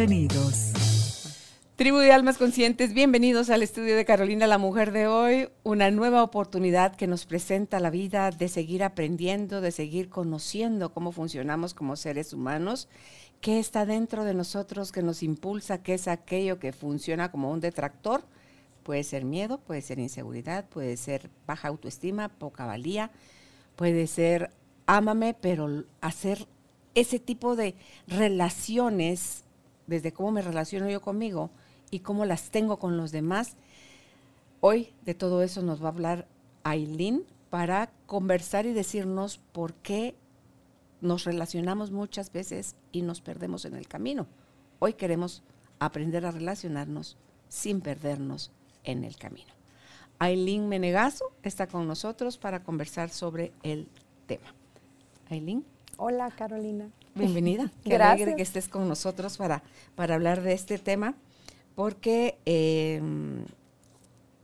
Bienvenidos. Tribu de Almas Conscientes, bienvenidos al estudio de Carolina la Mujer de hoy, una nueva oportunidad que nos presenta la vida de seguir aprendiendo, de seguir conociendo cómo funcionamos como seres humanos, qué está dentro de nosotros que nos impulsa, qué es aquello que funciona como un detractor. Puede ser miedo, puede ser inseguridad, puede ser baja autoestima, poca valía, puede ser ámame, pero hacer ese tipo de relaciones, desde cómo me relaciono yo conmigo, y cómo las tengo con los demás. Hoy de todo eso nos va a hablar Aileen para conversar y decirnos por qué nos relacionamos muchas veces y nos perdemos en el camino. Hoy queremos aprender a relacionarnos sin perdernos en el camino. Aileen Menegazo está con nosotros para conversar sobre el tema. Aileen. Hola Carolina. Bienvenida. Qué alegre que estés con nosotros para, para hablar de este tema porque em,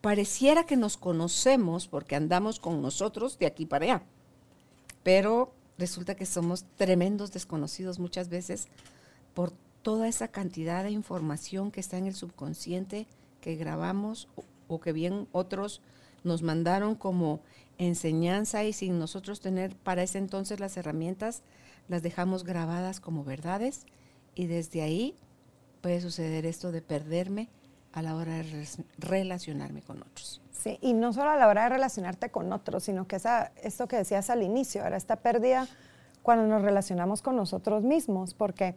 pareciera que nos conocemos porque andamos con nosotros de aquí para allá, pero resulta que somos tremendos desconocidos muchas veces por toda esa cantidad de información que está en el subconsciente que grabamos o, que bien otros nos mandaron como enseñanza y sin nosotros tener para ese entonces las herramientas, las dejamos grabadas como verdades y desde ahí puede suceder esto de perderme a la hora de relacionarme con otros. Sí, y no solo a la hora de relacionarte con otros, sino que esa, esto que decías al inicio, era esta pérdida cuando nos relacionamos con nosotros mismos, porque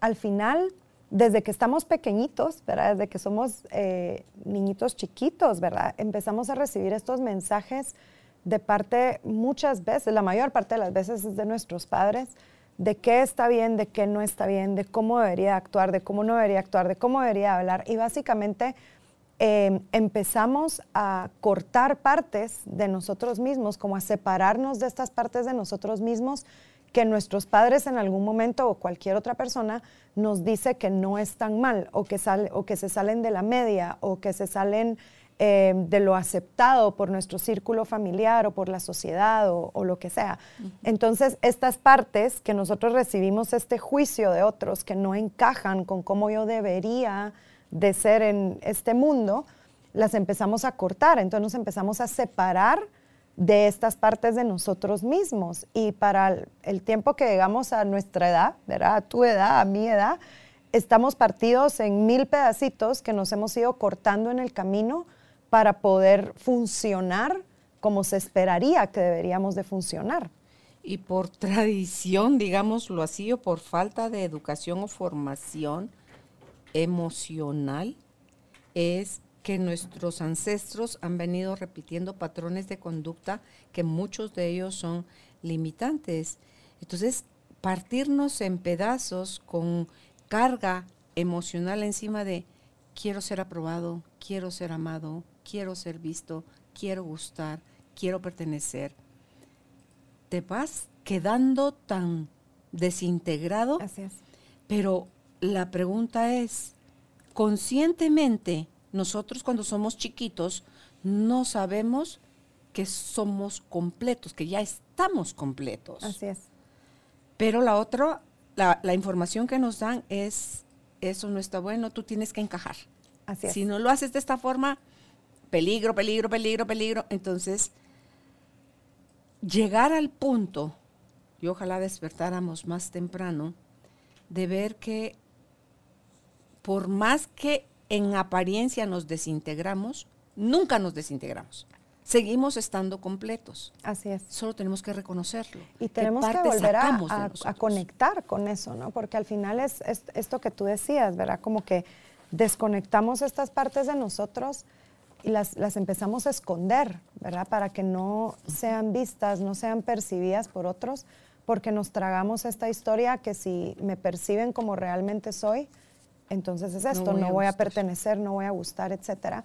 al final, desde que estamos pequeñitos, ¿verdad? desde que somos eh, niñitos chiquitos, ¿verdad? empezamos a recibir estos mensajes de parte, muchas veces, la mayor parte de las veces es de nuestros padres, de qué está bien, de qué no está bien, de cómo debería actuar, de cómo no debería actuar, de cómo debería hablar. Y básicamente em, empezamos a cortar partes de nosotros mismos, como a separarnos de estas partes de nosotros mismos que nuestros padres en algún momento o cualquier otra persona nos dice que no están mal o que, o que se salen de la media o que se salen eh, de lo aceptado por nuestro círculo familiar o por la sociedad o, lo que sea. Entonces, estas partes que nosotros recibimos este juicio de otros que no encajan con cómo yo debería de ser en este mundo, las empezamos a cortar, entonces nos empezamos a separar de estas partes de nosotros mismos. Y para el tiempo que llegamos a nuestra edad, ¿verdad? A tu edad, a mi edad, estamos partidos en mil pedacitos que nos hemos ido cortando en el camino para poder funcionar como se esperaría que deberíamos de funcionar. Y por tradición, digámoslo así, o por falta de educación o formación emocional, es que nuestros ancestros han venido repitiendo patrones de conducta que muchos de ellos son limitantes. Entonces, partirnos en pedazos con carga emocional encima de quiero ser aprobado, quiero ser amado, quiero ser visto, quiero gustar, quiero pertenecer, te vas quedando tan desintegrado. Así es. Pero la pregunta es, conscientemente, nosotros cuando somos chiquitos no sabemos que somos completos, que ya estamos completos. Así es. Pero la otra, la, la información que nos dan es, eso no está bueno, tú tienes que encajar. Así es. Si no lo haces de esta forma, peligro, peligro, peligro, peligro. Entonces, llegar al punto, y ojalá despertáramos más temprano, de ver que por más que en apariencia nos desintegramos, nunca nos desintegramos. Seguimos estando completos. Así es. Solo tenemos que reconocerlo. Y tenemos que volver a, a, conectar con eso, ¿no? Porque al final es, es, esto que tú decías, ¿verdad? Como que desconectamos estas partes de nosotros y las, las, empezamos a esconder, ¿verdad? Para que no sean vistas, no sean percibidas por otros, porque nos tragamos esta historia que si me perciben como realmente soy, entonces es esto, no voy, a, pertenecer, no voy a gustar, etc.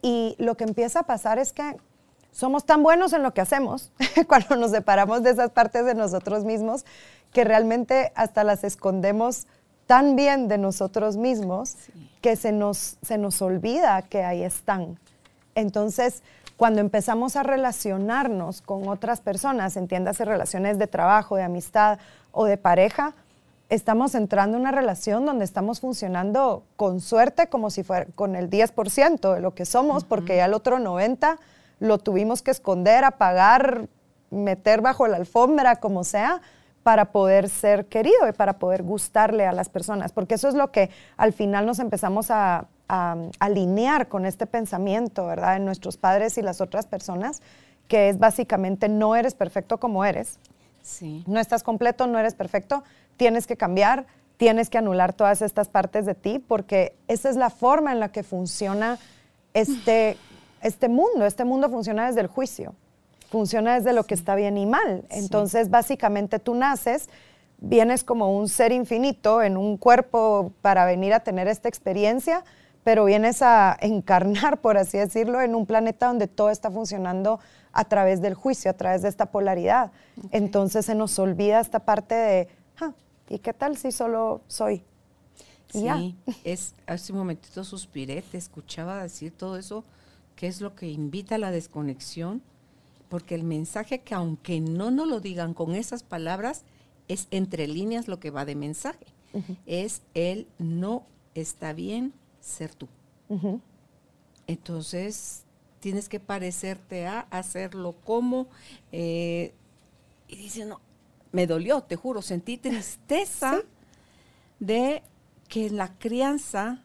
Y lo que empieza a pasar es que somos tan buenos en lo que hacemos cuando nos separamos de esas partes de nosotros mismos que realmente hasta las escondemos tan bien de nosotros mismos que se nos, se nos olvida que ahí están. Entonces, cuando empezamos a relacionarnos con otras personas, entiéndase relaciones de trabajo, de amistad o de pareja, estamos entrando en una relación donde estamos funcionando con suerte como si fuera con el 10% de lo que somos, porque ya el otro 90% lo tuvimos que esconder, apagar, meter bajo la alfombra, como sea, para poder ser querido y para poder gustarle a las personas, porque eso es lo que al final nos empezamos a, alinear con este pensamiento, ¿verdad? En nuestros padres y las otras personas, que es básicamente no eres perfecto como eres. Sí. No estás completo, no eres perfecto, tienes que cambiar, tienes que anular todas estas partes de ti, porque esa es la forma en la que funciona este, este mundo. Este mundo funciona desde el juicio funciona desde lo que está bien y mal. Entonces, básicamente tú naces, vienes como un ser infinito en un cuerpo para venir a tener esta experiencia, pero vienes a encarnar, por así decirlo, en un planeta donde todo está funcionando a través del juicio, a través de esta polaridad. Entonces se nos olvida esta parte de, ah, ¿y qué tal si solo soy? sí, es, hace un momentito suspiré, te escuchaba decir todo eso, que es lo que invita a la desconexión, porque el mensaje que aunque no nos lo digan con esas palabras, es entre líneas lo que va de mensaje. Es el no está bien ser tú. Entonces, tienes que parecerte a hacerlo como. Eh, y dice, no, me dolió, te juro, sentí tristeza de que en la crianza,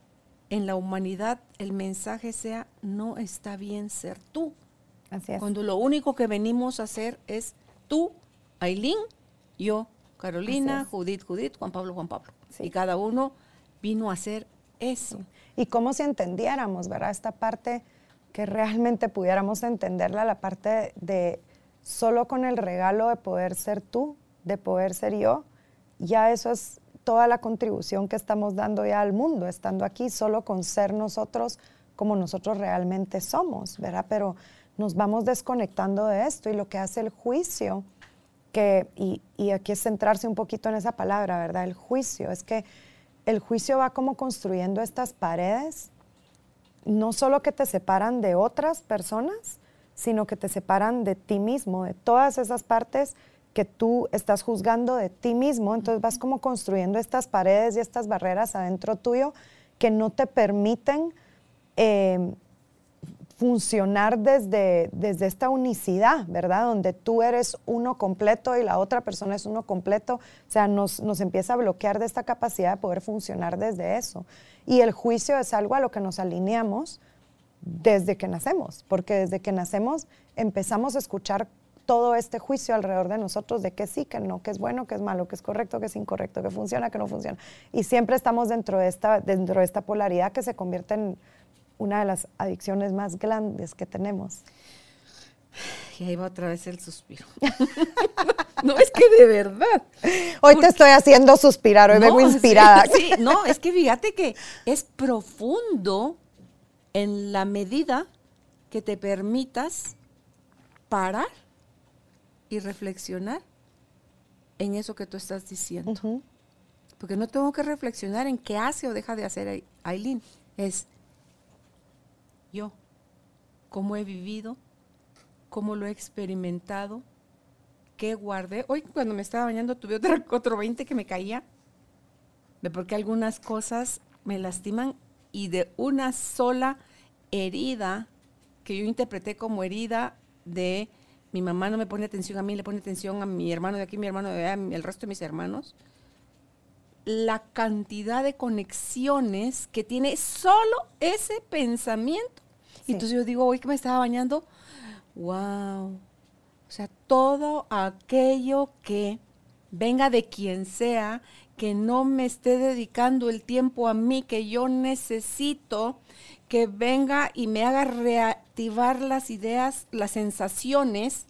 en la humanidad, el mensaje sea, no está bien ser tú. Cuando lo único que venimos a hacer es tú, Aileen, yo, Carolina, Judith, Judith, Juan Pablo, Juan Pablo. Y cada uno vino a hacer eso. Y como si entendiéramos, ¿verdad? Esta parte que realmente pudiéramos entenderla, la parte de solo con el regalo de poder ser tú, de poder ser yo, ya eso es toda la contribución que estamos dando ya al mundo, estando aquí solo con ser nosotros como nosotros realmente somos, ¿verdad? Pero nos vamos desconectando de esto y lo que hace el juicio, que, y, y aquí es centrarse un poquito en esa palabra, ¿verdad? El juicio, es que el juicio va como construyendo estas paredes, no solo que te separan de otras personas, sino que te separan de ti mismo, de todas esas partes que tú estás juzgando de ti mismo. Entonces vas como construyendo estas paredes y estas barreras adentro tuyo que no te permiten eh, funcionar desde, desde esta unicidad, ¿verdad? Donde tú eres uno completo y la otra persona es uno completo. O sea, nos, nos empieza a bloquear de esta capacidad de poder funcionar desde eso. Y el juicio es algo a lo que nos alineamos desde que nacemos, porque desde que nacemos empezamos a escuchar todo este juicio alrededor de nosotros de que sí, que no, que es bueno, que es malo, que es correcto, que es incorrecto, que funciona, que no funciona. Y siempre estamos dentro de esta, dentro de esta polaridad que se convierte en una de las adicciones más grandes que tenemos. Y ahí va otra vez el suspiro. no, es que de verdad. Hoy te estoy haciendo suspirar, hoy vengo inspirada. Sí, no, es que fíjate que es profundo en la medida que te permitas parar y reflexionar en eso que tú estás diciendo. Porque no tengo que reflexionar en qué hace o deja de hacer Aileen. Es cómo he vivido, cómo lo he experimentado, qué guardé. Hoy cuando me estaba bañando tuve otro, otro 20 que me caía, de porque algunas cosas me lastiman y de una sola herida que yo interpreté como herida de mi mamá no me pone atención a mí, le pone atención a mi hermano de aquí, mi hermano de allá, el resto de mis hermanos la cantidad de conexiones que tiene solo ese pensamiento. Y entonces yo digo, hoy que me estaba bañando, wow. O sea, todo aquello que venga de quien sea, que no me esté dedicando el tiempo a mí que yo necesito, que venga y me haga reactivar las ideas, las sensaciones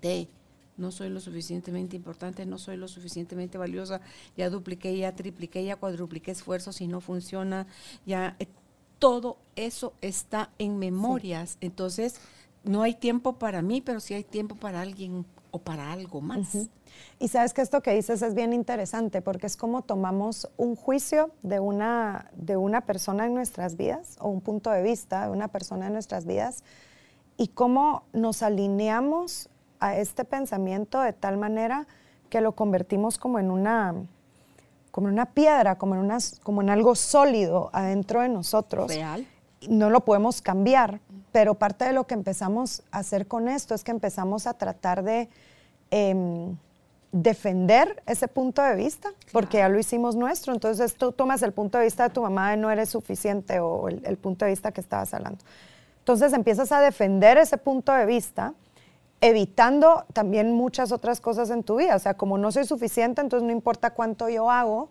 de no soy lo suficientemente importante, no soy lo suficientemente valiosa, ya dupliqué, ya tripliqué, ya cuadrupliqué esfuerzos y no funciona, ya todo eso está en memorias. Entonces, no hay tiempo para mí, pero sí hay tiempo para alguien o para algo más. Y sabes que esto que dices es bien interesante porque es como tomamos un juicio de una, de una persona en nuestras vidas o un punto de vista de una persona en nuestras vidas y cómo nos alineamos a este pensamiento de tal manera que lo convertimos como en una, como en una piedra, como en, una, como en algo sólido adentro de nosotros. Real. No lo podemos cambiar, pero parte de lo que empezamos a hacer con esto es que empezamos a tratar de em, defender ese punto de vista, porque ya lo hicimos nuestro. Entonces tú tomas el punto de vista de tu mamá de no eres suficiente o el, el punto de vista que estabas hablando. Entonces empiezas a defender ese punto de vista evitando también muchas otras cosas en tu vida. O sea, como no soy suficiente, entonces no importa cuánto yo hago,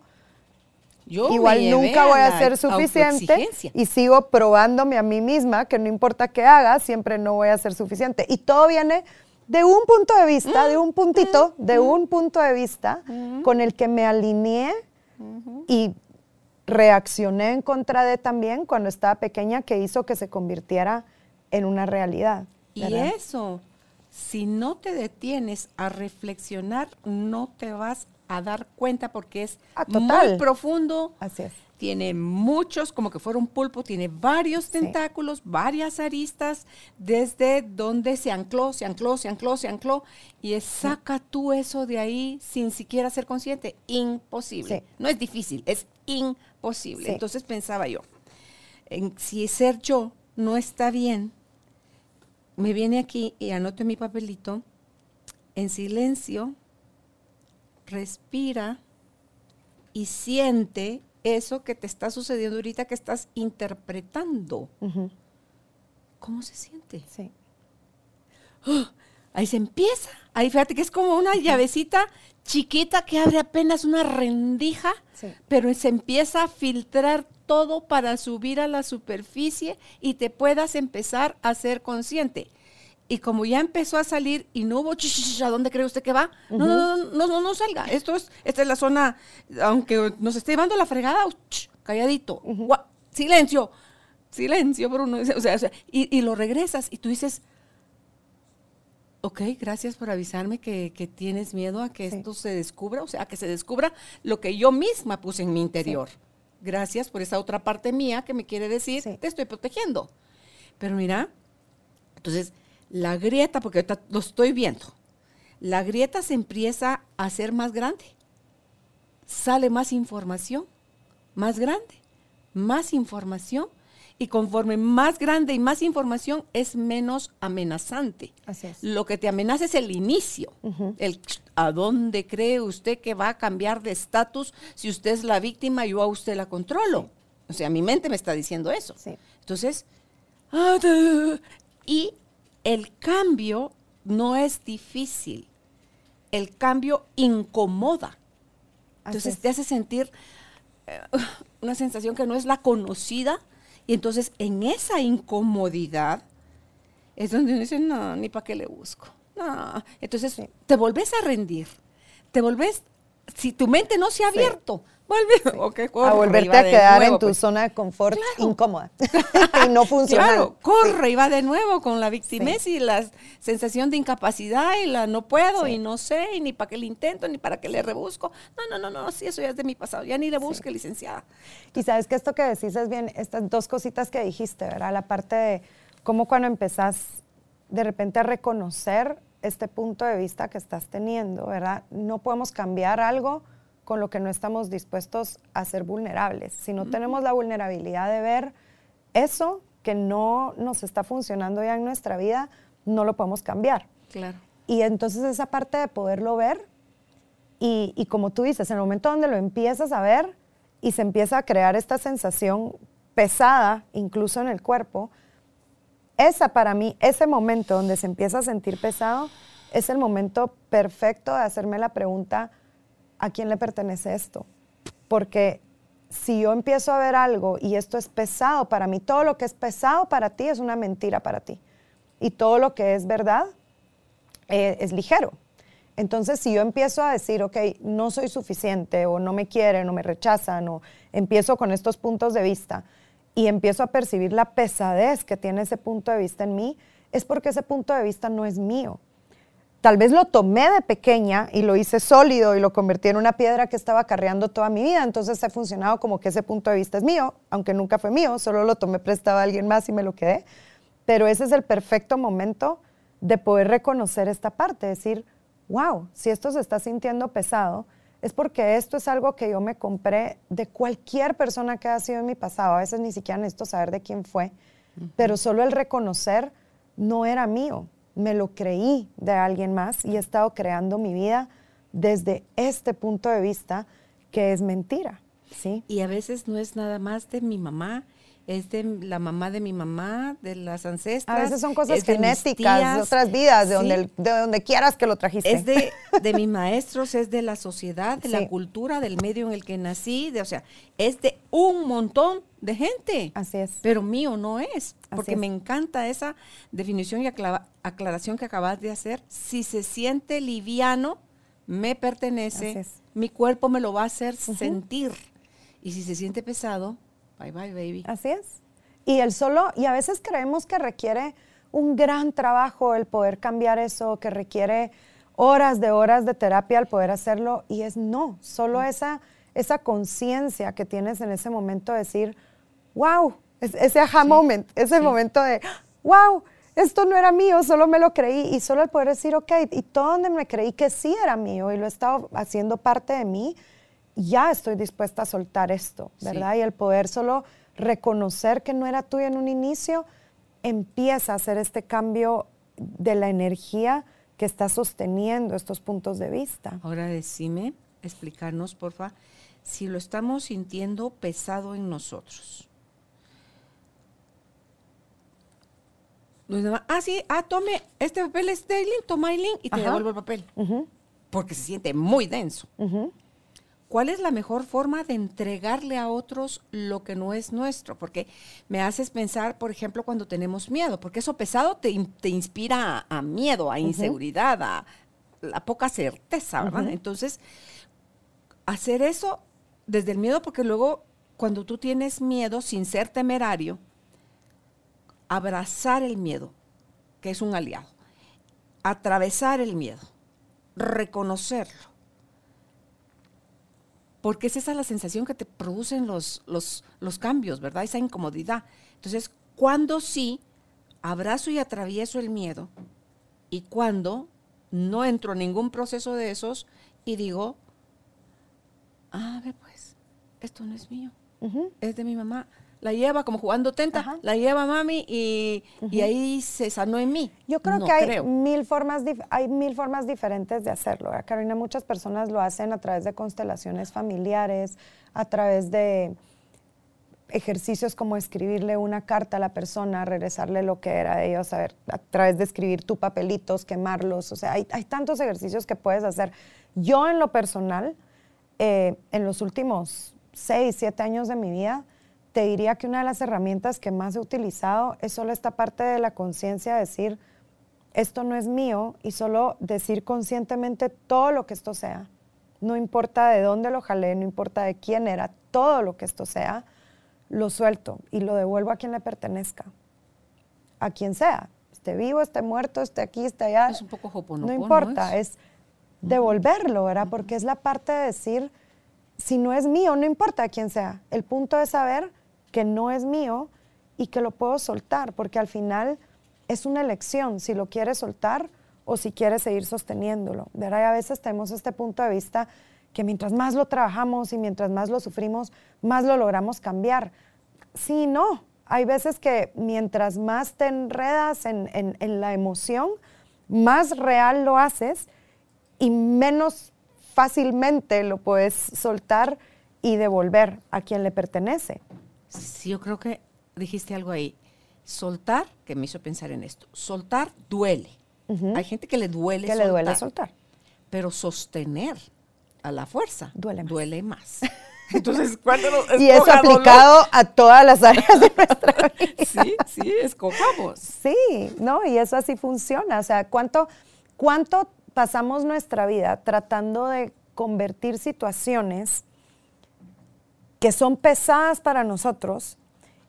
igual nunca voy a, ser suficiente y sigo probándome a mí misma que no importa qué haga, siempre no voy a ser suficiente. Y todo viene de un punto de vista, de un puntito, de un punto de vista con el que me alineé y reaccioné en contra de también cuando estaba pequeña que hizo que se convirtiera en una realidad. Y eso, si no te detienes a reflexionar, no te vas a dar cuenta porque es ah, muy profundo. Así es. Tiene muchos, como que fuera un pulpo, tiene varios tentáculos, varias aristas, desde donde se ancló, se ancló, se ancló, se ancló, y saca tú eso de ahí sin siquiera ser consciente. Imposible. No es difícil, es imposible. Entonces pensaba yo, en, si ser yo no está bien, me viene aquí y anoto en mi papelito, en silencio, respira y siente eso que te está sucediendo ahorita que estás interpretando. ¿Cómo se siente? Sí. ¡Ah! ahí se empieza. Ahí fíjate que es como una llavecita chiquita que abre apenas una rendija, pero se empieza a filtrar todo para subir a la superficie y te puedas empezar a ser consciente. Y como ya empezó a salir y no hubo, ¿a dónde cree usted que va? no, no, no, no, no, salga. Esto es, esta es la zona, aunque nos esté llevando la fregada, calladito. Silencio, silencio, Bruno. O sea, y, lo regresas y tú dices, ok, gracias por avisarme que, tienes miedo a que esto se descubra, o sea, a que se descubra lo que yo misma puse en mi interior. Gracias por esa otra parte mía que me quiere decir, te estoy protegiendo. Pero mira, entonces la grieta, porque ahorita lo estoy viendo, la grieta se empieza a hacer más grande. Sale más información, más grande, más información. Y conforme más grande y más información, es menos amenazante. Así es. Lo que te amenaza es el inicio. el, ¿A dónde cree usted que va a cambiar de estatus si usted es la víctima y yo a usted la controlo? O sea, mi mente me está diciendo eso. Entonces, ah, y el cambio no es difícil, el cambio incomoda. Entonces te hace sentir eh, una sensación que no es la conocida y entonces en esa incomodidad es donde uno dice, no, ni para qué le busco. No. Entonces te volvés a rendir, te volvés, si tu mente no se ha abierto, a volverte a quedar en tu pues. zona de confort incómoda y no funciona. Claro, corre y va de nuevo con la victimez y la sensación de incapacidad y la no puedo y no sé y ni para qué le intento ni para qué le rebusco. No, no, no, no, sí, eso ya es de mi pasado, ya ni le busque, licenciada. Y sabes que esto que decís es bien, estas dos cositas que dijiste, ¿verdad? La parte de cómo cuando empezás de repente a reconocer este punto de vista que estás teniendo, ¿verdad? No podemos cambiar algo con lo que no estamos dispuestos a ser vulnerables. Si no tenemos la vulnerabilidad de ver eso que no nos está funcionando ya en nuestra vida, no lo podemos cambiar. Claro. Y entonces esa parte de poderlo ver y, y, como tú dices, en el momento donde lo empiezas a ver y se empieza a crear esta sensación pesada, incluso en el cuerpo, esa para mí, ese momento donde se empieza a sentir pesado, es el momento perfecto de hacerme la pregunta, ¿a quién le pertenece esto? Porque si yo empiezo a ver algo y esto es pesado para mí, todo lo que es pesado para ti es una mentira para ti. Y todo lo que es verdad eh, es ligero. Entonces, si yo empiezo a decir, ok, no soy suficiente o no me quieren o me rechazan o empiezo con estos puntos de vista y empiezo a percibir la pesadez que tiene ese punto de vista en mí, es porque ese punto de vista no es mío. Tal vez lo tomé de pequeña y lo hice sólido y lo convertí en una piedra que estaba carreando toda mi vida. Entonces he funcionado como que ese punto de vista es mío, aunque nunca fue mío, solo lo tomé prestado a alguien más y me lo quedé. Pero ese es el perfecto momento de poder reconocer esta parte, decir, wow, si esto se está sintiendo pesado, es porque esto es algo que yo me compré de cualquier persona que ha sido en mi pasado. A veces ni siquiera necesito saber de quién fue, pero solo el reconocer no era mío, me lo creí de alguien más y he estado creando mi vida desde este punto de vista que es mentira. ¿sí? Y a veces no es nada más de mi mamá, es de la mamá de mi mamá, de las ancestras. A veces son cosas genéticas, de, otras vidas, de, donde, de donde quieras que lo trajiste. Es de, de mis maestros, es de la sociedad, de la cultura, del medio en el que nací, de, o sea, es de un montón de gente. Así es. Pero mío no es, porque me encanta esa definición y aclaración que acabas de hacer. Si se siente liviano, me pertenece, mi cuerpo me lo va a hacer sentir. Y si se siente pesado, Bye bye, baby. Así es. Y el solo, y a veces creemos que requiere un gran trabajo el poder cambiar eso, que requiere horas de horas de terapia al poder hacerlo, y es no, solo mm. esa, esa conciencia que tienes en ese momento de decir, wow, ese aha moment, ese momento de, wow, esto no era mío, solo me lo creí, y solo el poder decir, ok, y todo donde me creí que sí era mío y lo he estado haciendo parte de mí, ya estoy dispuesta a soltar esto, ¿verdad? Y el poder solo reconocer que no era tuyo en un inicio, empieza a hacer este cambio de la energía que está sosteniendo estos puntos de vista. Ahora decime, explicarnos, porfa, si lo estamos sintiendo pesado en nosotros. Ah, sí, ah, tome, este papel es de toma Aileen y te devuelvo el papel. Porque se siente muy denso. ¿Cuál es la mejor forma de entregarle a otros lo que no es nuestro? Porque me haces pensar, por ejemplo, cuando tenemos miedo, porque eso pesado te, inspira a, miedo, a inseguridad, a la poca certeza, ¿verdad? Entonces, hacer eso desde el miedo, porque luego cuando tú tienes miedo, sin ser temerario, abrazar el miedo, que es un aliado, atravesar el miedo, reconocerlo porque es esa la sensación que te producen los, los, los cambios, ¿verdad? Esa incomodidad. Entonces, cuando sí abrazo y atravieso el miedo y cuando no entro en ningún proceso de esos y digo, ah, ver pues, esto no es mío, es de mi mamá la lleva como jugando tenta, la lleva mami y, ahí se sanó en mí. Yo creo que hay mil formas hay mil formas diferentes de hacerlo. Carolina, muchas personas lo hacen a través de constelaciones familiares, a través de ejercicios como escribirle una carta a la persona, regresarle lo que era de ellos, a, ver, a través de escribir tu papelitos, quemarlos, o sea, hay, tantos ejercicios que puedes hacer. Yo en lo personal, eh, en los últimos seis, siete años de mi vida, te diría que una de las herramientas que más he utilizado es solo esta parte de la conciencia, decir, esto no es mío y solo decir conscientemente todo lo que esto sea. No importa de dónde lo jalé, no importa de quién era, todo lo que esto sea, lo suelto y lo devuelvo a quien le pertenezca. A quien sea, esté vivo, esté muerto, esté aquí, esté allá. Es un poco No importa, es, devolverlo, ¿verdad? Porque es la parte de decir, si no es mío, no importa a quién sea. El punto es saber que no es mío y que lo puedo soltar, porque al final es una elección si lo quieres soltar o si quieres seguir sosteniéndolo. ¿verdad? A veces tenemos este punto de vista que mientras más lo trabajamos y mientras más lo sufrimos, más lo logramos cambiar. Sí, no. Hay veces que mientras más te enredas en, en la emoción, más real lo haces y menos fácilmente lo puedes soltar y devolver a quien le pertenece. Sí, yo creo que dijiste algo ahí. Soltar, que me hizo pensar en esto. Soltar duele. Hay gente que le duele que soltar. le duele soltar. Pero sostener a la fuerza duele más. Duele más. Entonces, ¿cuándo Y eso aplicado a todas las áreas de nuestra vida. Sí, sí, escojamos. Sí, no, y eso así funciona. O sea, ¿cuánto, cuánto pasamos nuestra vida tratando de convertir situaciones que son pesadas para nosotros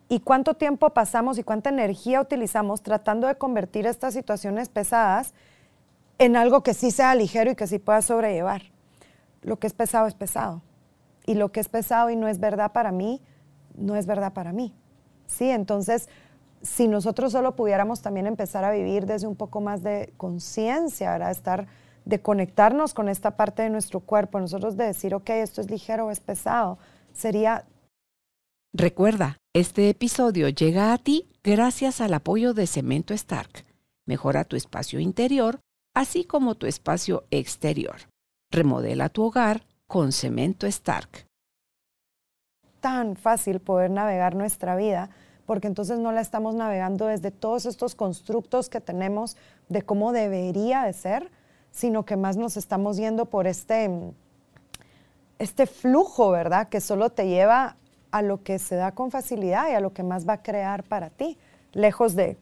y cuánto tiempo pasamos y cuánta energía utilizamos tratando de convertir estas situaciones pesadas en algo que sí sea ligero y que sí pueda sobrellevar. Lo que es pesado es pesado. Y lo que es pesado y no es verdad para mí, no es verdad para mí. ¿Sí? Entonces, si nosotros solo pudiéramos también empezar a vivir desde un poco más de conciencia, ¿verdad? Estar, de conectarnos con esta parte de nuestro cuerpo, nosotros de decir, ok, esto es ligero o es pesado, sería... Recuerda, este episodio llega a ti gracias al apoyo de Cemento Stark. Mejora tu espacio interior, así como tu espacio exterior. Remodela tu hogar con Cemento Stark. Tan fácil poder navegar nuestra vida porque entonces no la estamos navegando desde todos estos constructos que tenemos de cómo debería de ser, sino que más nos estamos yendo por este, este flujo, ¿verdad? Que solo te lleva a lo que se da con facilidad y a lo que más va a crear para ti, lejos de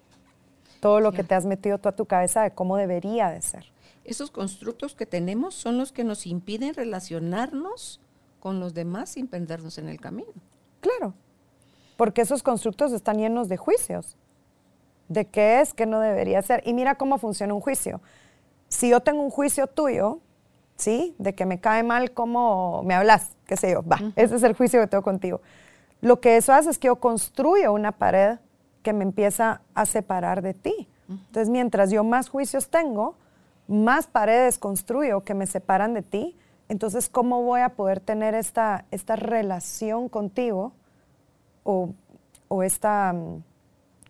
todo lo que te has metido tú a tu cabeza de cómo debería de ser. Esos constructos que tenemos son los que nos impiden relacionarnos con los demás sin perdernos en el camino. Claro, porque esos constructos están llenos de juicios, de qué es, qué no debería ser. Y mira cómo funciona un juicio. Si yo tengo un juicio tuyo, ¿sí? De que me cae mal cómo me hablas, qué sé yo, va, ese es el juicio que tengo contigo. Lo que eso hace es que yo construyo una pared que me empieza a separar de ti. Entonces, mientras yo más juicios tengo, más paredes construyo que me separan de ti, entonces, ¿cómo voy a poder tener esta, esta relación contigo o, esta mm,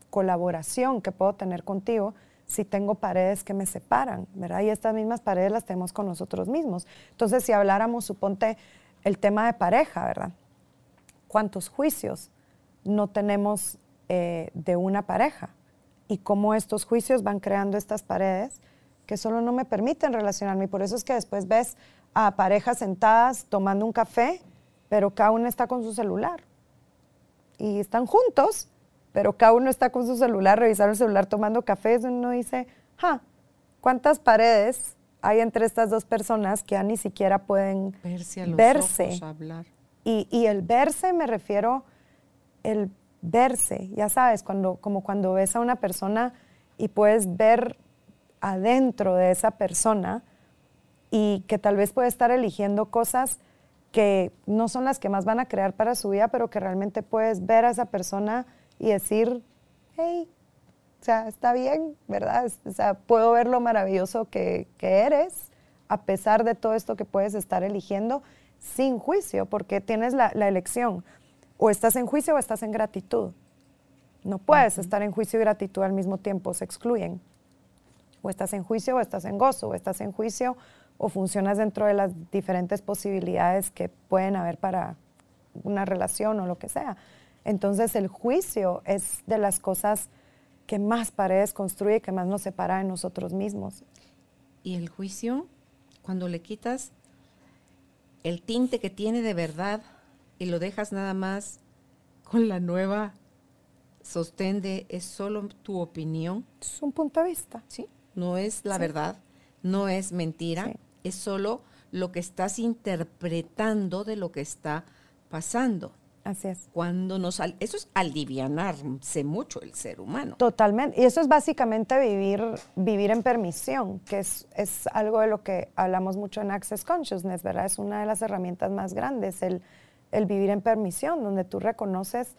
colaboración que puedo tener contigo si tengo paredes que me separan, ¿verdad? Y estas mismas paredes las tenemos con nosotros mismos. Entonces, si habláramos, suponte, el tema de pareja, ¿verdad? ¿Cuántos juicios no tenemos eh, de una pareja? Y cómo estos juicios van creando estas paredes que solo no me permiten relacionarme. Y por eso es que después ves a parejas sentadas tomando un café, pero cada uno está con su celular y están juntos, pero cada uno está con su celular, revisando el celular, tomando café, y uno dice, ja, ¿cuántas paredes hay entre estas dos personas que ya ni siquiera pueden verse? hablar. Y, y, el verse me refiero, el verse, ya sabes, cuando, como cuando ves a una persona y puedes ver adentro de esa persona y que tal vez puede estar eligiendo cosas que no son las que más van a crear para su vida, pero que realmente puedes ver a esa persona y decir, hey, o sea, está bien, ¿verdad? O sea, puedo ver lo maravilloso que, eres, a pesar de todo esto que puedes estar eligiendo, sin juicio, porque tienes la, elección. O estás en juicio o estás en gratitud. No puedes estar en juicio y gratitud al mismo tiempo, se excluyen. O estás en juicio o estás en gozo, o estás en juicio o funcionas dentro de las diferentes posibilidades que pueden haber para una relación o lo que sea. Entonces el juicio es de las cosas que más paredes construye, que más nos separa de nosotros mismos. Y el juicio, cuando le quitas el tinte que tiene de verdad y lo dejas nada más con la nueva sostén de es solo tu opinión. Es un punto de vista. Sí, no es la verdad no es mentira, es solo lo que estás interpretando de lo que está pasando. Así es. Cuando nos eso es alivianarse mucho el ser humano. Totalmente. Y eso es básicamente vivir, vivir en permisión, que es, es algo de lo que hablamos mucho en Access Consciousness, ¿verdad? Es una de las herramientas más grandes, el, el vivir en permisión, donde tú reconoces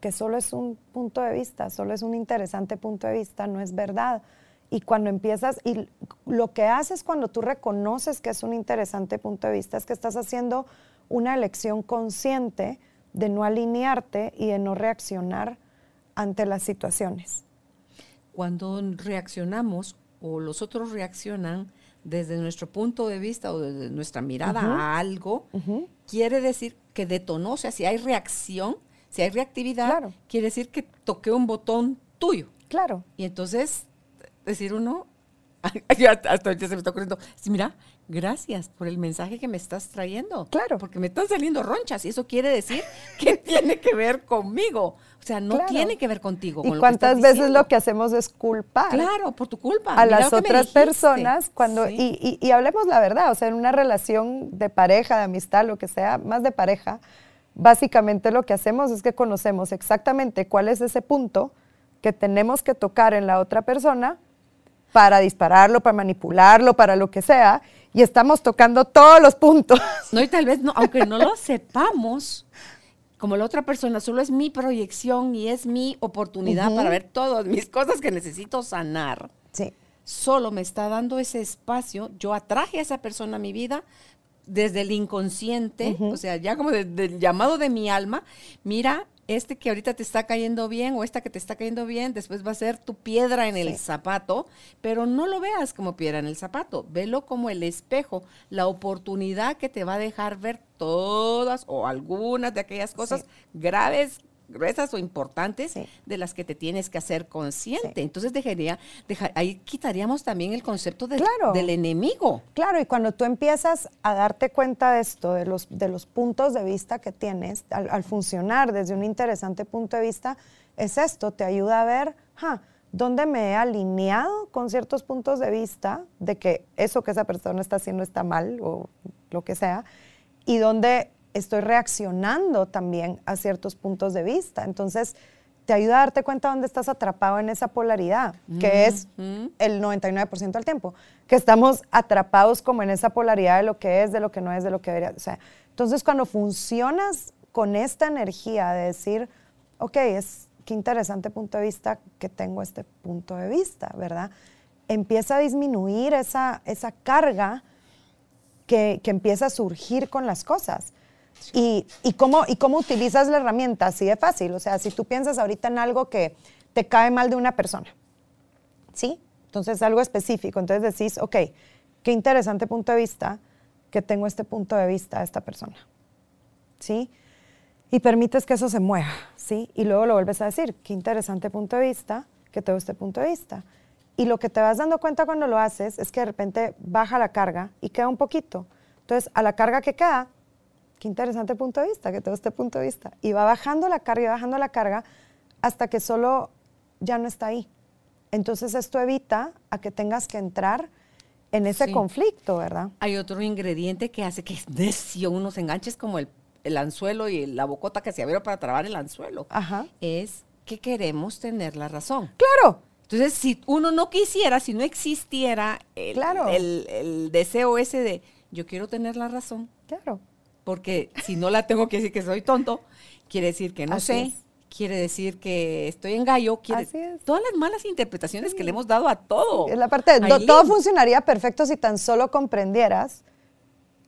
que solo es un punto de vista, solo es un interesante punto de vista, no es verdad. Y cuando empiezas, y lo que haces cuando tú reconoces que es un interesante punto de vista es que estás haciendo una elección consciente de no alinearte y de no reaccionar ante las situaciones. Cuando reaccionamos o los otros reaccionan desde nuestro punto de vista o desde nuestra mirada a algo, quiere decir que detonó, o sea, si hay reacción, si hay reactividad, quiere decir que toqué un botón tuyo. Claro. Y entonces decir uno, hasta ahorita se me está ocurriendo, mira, gracias por el mensaje que me estás trayendo. Claro. Porque me están saliendo ronchas y eso quiere decir que tiene que ver conmigo. O sea, no Claro. tiene que ver contigo. ¿Y con cuántas veces diciendo. lo que hacemos es culpar? Claro, por tu culpa. a Mira las otras personas cuando Sí. y, y- y hablemos la verdad, o sea, en una relación de pareja, de amistad, lo que sea, más de pareja, básicamente lo que hacemos es que conocemos exactamente cuál es ese punto que tenemos que tocar en la otra persona para dispararlo, para manipularlo, para lo que sea, y estamos tocando todos los puntos. No, y tal vez no, aunque no lo sepamos, como la otra persona solo es mi proyección y es mi oportunidad para ver todas mis cosas que necesito sanar. Sí. Solo me está dando ese espacio. Yo atraje a esa persona a mi vida desde el inconsciente, o sea, ya como de- del llamado de mi alma. Mira, este que ahorita te está cayendo bien o esta que te está cayendo bien, después va a ser tu piedra en el zapato, pero no lo veas como piedra en el zapato, velo como el espejo, la oportunidad que te va a dejar ver todas o algunas de aquellas cosas Sí. graves, gruesas o importantes Sí. de las que te tienes que hacer consciente. Sí. Entonces dejaría, deja- ahí quitaríamos también el concepto del, Claro. del enemigo. Claro, y cuando tú empiezas a darte cuenta de esto, de los, de los puntos de vista que tienes, al, al funcionar desde un interesante punto de vista, es esto, te ayuda a ver, ja, dónde me he alineado con ciertos puntos de vista de que eso que esa persona está haciendo está mal o lo que sea, y dónde estoy reaccionando también a ciertos puntos de vista. Entonces, te ayuda a darte cuenta dónde estás atrapado en esa polaridad, que es Ujú. el 99% del tiempo, que estamos atrapados como en esa polaridad de lo que es, de lo que no es, de lo que debería. O sea, entonces cuando funcionas con esta energía de decir, ok, es qué interesante punto de vista que tengo este punto de vista, ¿verdad? Empieza a disminuir esa, esa carga que, que empieza a surgir con las cosas. Y, y, cómo, y cómo utilizas la herramienta, así de fácil. O sea, si tú piensas ahorita en algo que te cae mal de una persona, ¿sí? Entonces, algo específico. Entonces decís, ok, qué interesante punto de vista que tengo este punto de vista de esta persona, ¿sí? Y permites que eso se mueva, ¿sí? Y luego lo vuelves a decir, qué interesante punto de vista que tengo este punto de vista. Y lo que te vas dando cuenta cuando lo haces es que de repente baja la carga y queda un poquito. Entonces, a la carga que queda, qué interesante punto de vista que tengo este punto de vista. Y va bajando la carga y bajando la carga hasta que solo ya no está ahí. Entonces, esto evita a que tengas que entrar en ese Sí. conflicto, ¿verdad? Hay otro ingrediente que hace que es necio, unos enganches como el, el anzuelo y la bocota que se abrió para trabar el anzuelo. Ajá. Es que queremos tener la razón. Claro, Entonces, si uno no quisiera, si no existiera el, Claro. el- el deseo ese de yo quiero tener la razón, claro. Porque si no la tengo que decir que soy tonto, quiere decir que no Así sé, es. quiere decir que estoy en gallo, quiere Así es. todas las malas interpretaciones que le hemos dado a todo. Es la parte de, todo funcionaría perfecto si tan solo comprendieras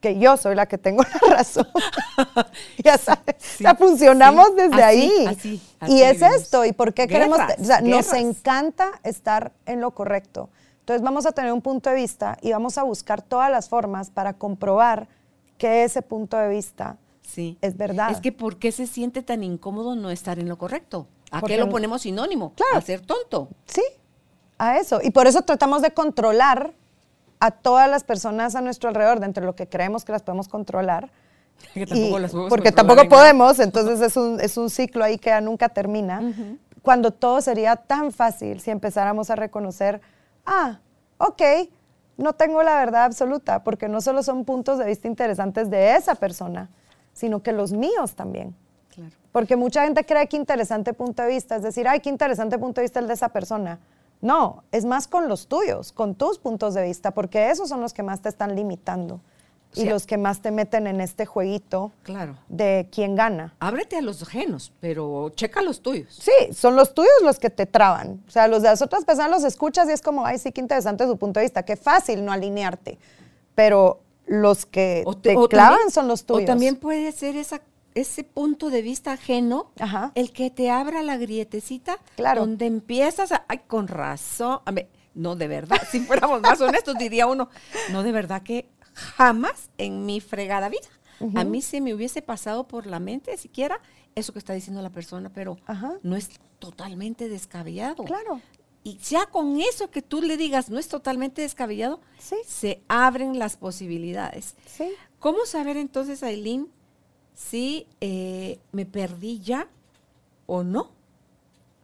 que yo soy la que tengo la razón. ya sabes, Sí, o sea, funcionamos sí, desde así, ahí. así, así y es vivimos. esto, ¿y por qué queremos? O sea, nos encanta estar en lo correcto. Entonces vamos a tener un punto de vista y vamos a buscar todas las formas para comprobar que ese punto de vista Sí. es verdad. Es que ¿por qué se siente tan incómodo no estar en lo correcto? ¿A Porque qué lo ponemos sinónimo? Claro. A ser tonto. Sí, a eso. Y por eso tratamos de controlar a todas las personas a nuestro alrededor, dentro de lo que creemos que las podemos controlar. Que tampoco Y- las podemos porque tampoco en nada. podemos, entonces es un, es un ciclo ahí que nunca termina. Cuando todo sería tan fácil si empezáramos a reconocer, ah, ok, no tengo la verdad absoluta, porque no solo son puntos de vista interesantes de esa persona, sino que los míos también. Claro. Porque mucha gente cree que interesante punto de vista es decir, ay, qué interesante punto de vista el de esa persona. No, es más con los tuyos, con tus puntos de vista, porque esos son los que más te están limitando y los que más te meten en este jueguito Claro. de quién gana. Ábrete a los ajenos, pero checa los tuyos. Sí, son los tuyos los que te traban. O sea, los de las otras personas los escuchas y es como, ay, sí, qué interesante su punto de vista, qué fácil no alinearte. Pero los que te, clavan también- son los tuyos. O también puede ser esa, ese punto de vista ajeno, Ajá. el que te abra la grietecita, Claro. donde empiezas a, ay, con razón, a ver, no, de verdad, si fuéramos más honestos, diría uno, no, de verdad que jamás en mi fregada vida, a mí se me hubiese pasado por la mente siquiera eso que está diciendo la persona, pero Ajá. no es totalmente descabellado. Claro. y ya con eso que tú le digas no es totalmente descabellado, Sí. se abren las posibilidades. Sí. ¿Cómo saber entonces, Aileen, si eh, me perdí ya o no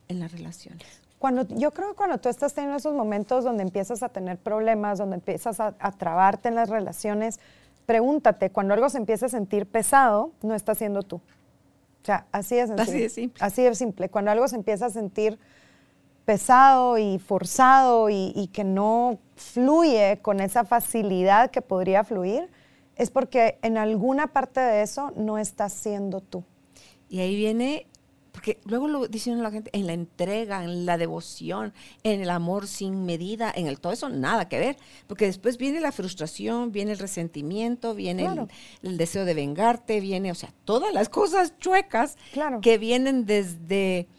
en las relaciones? Cuando, yo creo que cuando tú estás teniendo esos momentos donde empiezas a tener problemas, donde empiezas a, a trabarte en las relaciones, pregúntate, cuando algo se empieza a sentir pesado, no está siendo tú. O sea, así de sencillo. Así de simple. Así de simple. Cuando algo se empieza a sentir pesado y forzado y, y que no fluye con esa facilidad que podría fluir, es porque en alguna parte de eso no estás siendo tú. Y ahí viene, porque luego lo dicen la gente, en la entrega, en la devoción, en el amor sin medida, en el todo eso nada que ver, porque después viene la frustración, viene el resentimiento, viene el- Claro. el, deseo de vengarte, viene, o sea, todas las cosas chuecas Claro. que vienen desde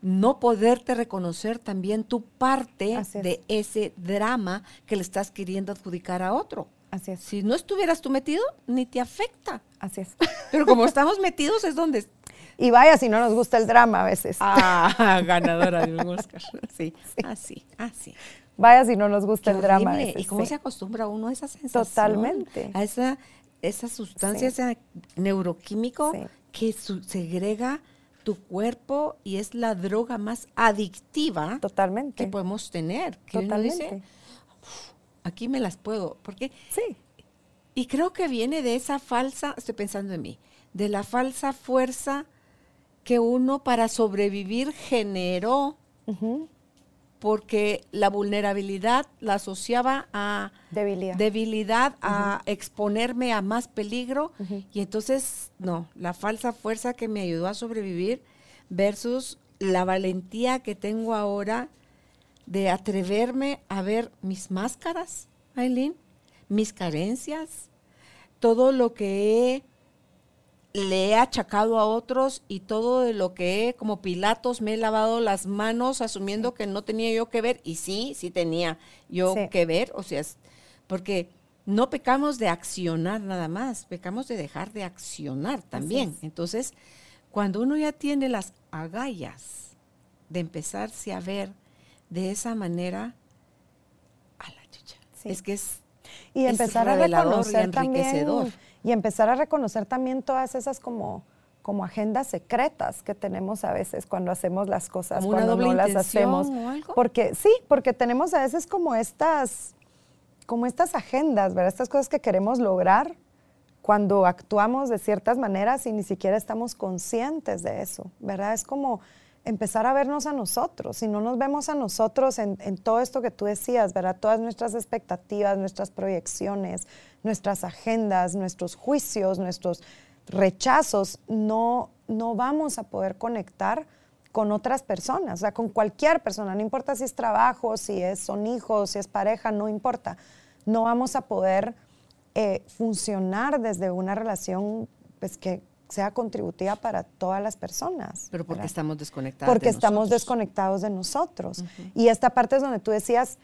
no poderte reconocer también tu parte es. de ese drama que le estás queriendo adjudicar a otro. Así es. Si no estuvieras tú metido, ni te afecta. Así es. Pero como estamos metidos es donde Y vaya si no nos gusta el drama a veces. Ah, ganadora de un Oscar. Sí, así, así. Vaya si no nos gusta Qué el drama. a veces, ¿Y cómo sí. se acostumbra uno a esa sensación? Totalmente. A esa, esa sustancia, Sí. ese neuroquímico Sí. que su- segrega tu cuerpo y es la droga más adictiva Totalmente. que podemos tener. Que uno dice, Totalmente. aquí me las puedo. Porque Sí. Y creo que viene de esa falsa, estoy pensando en mí, de la falsa fuerza que uno para sobrevivir generó porque la vulnerabilidad la asociaba a Debilidad. debilidad, a exponerme a más peligro. Y entonces, no, la falsa fuerza que me ayudó a sobrevivir versus la valentía que tengo ahora de atreverme a ver mis máscaras, Aileen, mis carencias, todo lo que he le he achacado a otros y todo de lo que he, como Pilatos, me he lavado las manos asumiendo que no tenía yo que ver. Y sí, sí tenía yo Sí. que ver. O sea, es- porque no pecamos de accionar nada más, pecamos de dejar de accionar también. es. Entonces, cuando uno ya tiene las agallas de empezarse a ver de esa manera, a la chucha. Sí. Es que es y es empezar a y reconocer enriquecedor. también y empezar a reconocer también todas esas como como agendas secretas que tenemos a veces cuando hacemos las cosas Como cuando no las hacemos o algo. porque sí porque tenemos a veces como estas como estas agendas verdad estas cosas que queremos lograr cuando actuamos de ciertas maneras y ni siquiera estamos conscientes de eso verdad es como empezar a vernos a nosotros. Si no nos vemos a nosotros en, en todo esto que tú decías, ¿verdad? Todas nuestras expectativas, nuestras proyecciones, nuestras agendas, nuestros juicios, nuestros rechazos, no, no vamos a poder conectar con otras personas, o sea, con cualquier persona, no importa si es trabajo, si es, son hijos, si es pareja, no importa. No vamos a poder eh, funcionar desde una relación pues, que sea contributiva para todas las personas. Pero porque ¿verdad? estamos desconectados. Porque de estamos nosotros. desconectados de nosotros. Y esta parte es donde tú decías,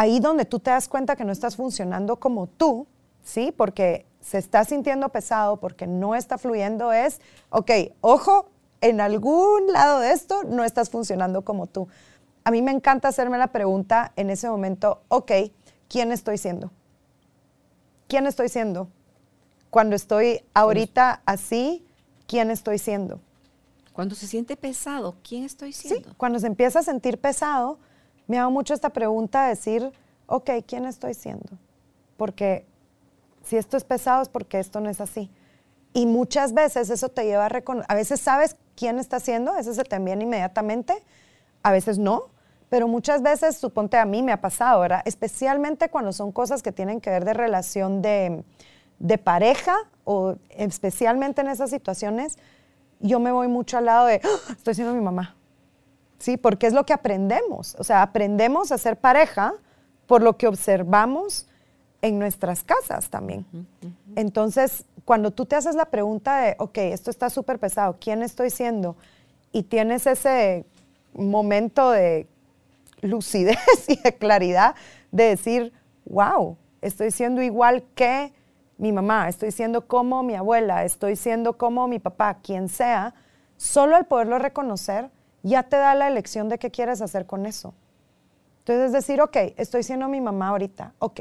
ahí donde tú te das cuenta que no estás funcionando como tú, ¿sí? Porque se está sintiendo pesado, porque no está fluyendo, es, ok, ojo, en algún lado de esto no estás funcionando como tú. A mí me encanta hacerme la pregunta en ese momento, ok, ¿quién estoy siendo? ¿Quién estoy siendo? Cuando estoy ahorita así, ¿quién estoy siendo? Cuando se siente pesado, ¿quién estoy Sí, siendo? cuando se empieza a sentir pesado, me hago mucho esta pregunta de decir, ok, ¿quién estoy siendo? Porque si esto es pesado es porque esto no es así. Y muchas veces eso te lleva a reconocer, a veces sabes quién está siendo, eso se te viene inmediatamente, a veces no, pero muchas veces, suponte a mí me ha pasado, ¿verdad? Especialmente cuando son cosas que tienen que ver de relación de, de pareja o especialmente en esas situaciones, yo me voy mucho al lado de, "Ah, estoy siendo mi mamá. Sí, porque es lo que aprendemos. O sea, aprendemos a ser pareja por lo que observamos en nuestras casas también. Entonces, cuando tú te haces la pregunta de, ok, esto está súper pesado, ¿quién estoy siendo? Y tienes ese momento de lucidez y de claridad de decir, wow, estoy siendo igual que mi mamá, estoy siendo como mi abuela, estoy siendo como mi papá, quien sea, solo al poderlo reconocer ya te da la elección de qué quieres hacer con eso. Entonces es decir, ok, estoy siendo mi mamá ahorita, ok,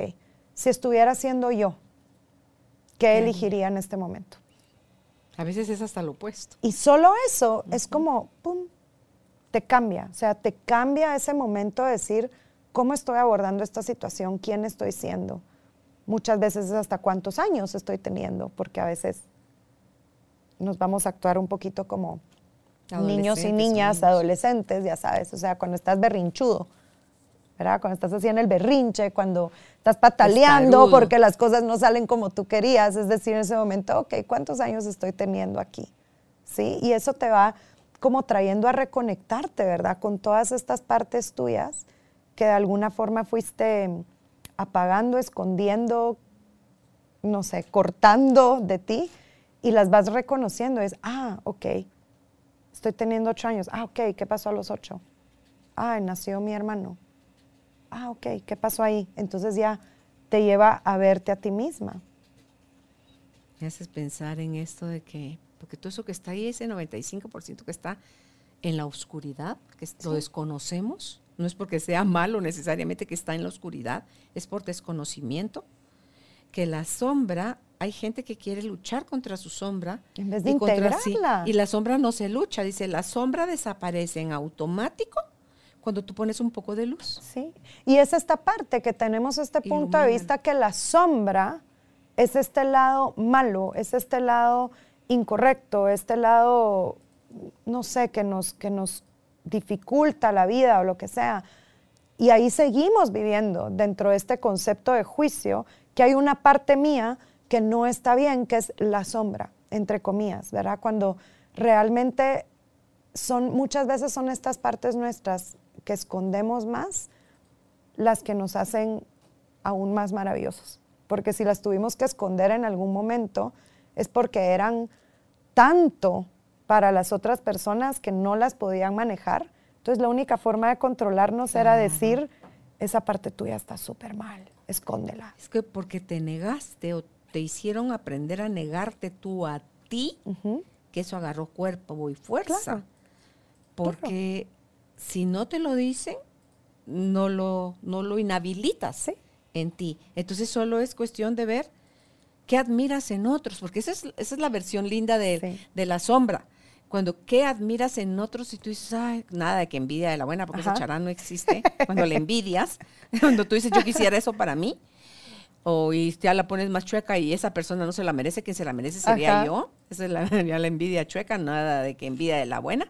si estuviera siendo yo, ¿qué elegiría en este momento? A veces es hasta lo opuesto. Y solo eso es como, ¡pum!, te cambia. O sea, te cambia ese momento de decir, ¿cómo estoy abordando esta situación? ¿Quién estoy siendo? Muchas veces es hasta cuántos años estoy teniendo, porque a veces nos vamos a actuar un poquito como niños y niñas, adolescentes, ya sabes, o sea, cuando estás berrinchudo, ¿verdad? Cuando estás haciendo el berrinche, cuando estás pataleando porque las cosas no salen como tú querías, es decir, en ese momento, ok, ¿cuántos años estoy teniendo aquí? ¿Sí? Y eso te va como trayendo a reconectarte, ¿verdad? Con todas estas partes tuyas que de alguna forma fuiste apagando, escondiendo, no sé, cortando de ti y las vas reconociendo. Es, ah, ok, estoy teniendo ocho años. Ah, ok, ¿qué pasó a los ocho? Ah, nació mi hermano. Ah, ok, ¿qué pasó ahí? Entonces ya te lleva a verte a ti misma. Me haces pensar en esto de que, porque todo eso que está ahí, ese 95% que está en la oscuridad, que lo desconocemos, no es porque sea malo necesariamente que está en la oscuridad, es por desconocimiento, que la sombra hay gente que quiere luchar contra su sombra. En vez de integrarla. y la sombra no se lucha. Dice, la sombra desaparece en automático cuando tú pones un poco de luz. Sí. Y es esta parte que tenemos este punto de vista que la sombra es este lado malo, es este lado incorrecto, este lado, no sé, que nos, que nos dificulta la vida o lo que sea. Y ahí seguimos viviendo dentro de este concepto de juicio, que hay una parte mía que no está bien, que es la sombra, entre comillas, ¿verdad? Cuando realmente son, muchas veces son estas partes nuestras que escondemos más las que nos hacen aún más maravillosos. Porque si las tuvimos que esconder en algún momento, es porque eran tanto para las otras personas que no las podían manejar. Entonces la única forma de controlarnos era decir, esa parte tuya está súper mal, escóndela. Es que porque te negaste o te hicieron aprender a negarte tú a ti, que eso agarró cuerpo y fuerza. Porque si no te lo dicen, no lo, no lo inhabilitas en ti. Entonces solo es cuestión de ver qué admiras en otros, porque esa es, esa es la versión linda de, la sombra. Cuando qué admiras en otros y tú dices, ay, nada de que envidia de la buena, porque esa chará no existe. Cuando le envidias, cuando tú dices, yo quisiera eso para mí, o y ya la pones más chueca y esa persona no se la merece, quien se la merece sería yo. Esa es la, la envidia chueca, nada de que envidia de la buena.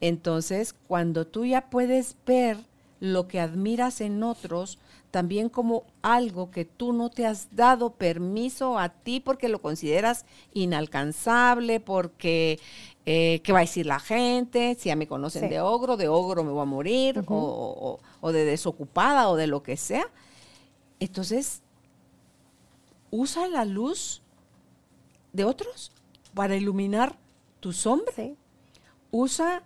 Entonces, cuando tú ya puedes ver lo que admiras en otros, también como algo que tú no te has dado permiso a ti porque lo consideras inalcanzable, porque eh, qué va a decir la gente, si ya me conocen de ogro, de ogro me voy a morir, o, o, de desocupada, o de lo que sea. Entonces, usa la luz de otros para iluminar tu sombra. Usa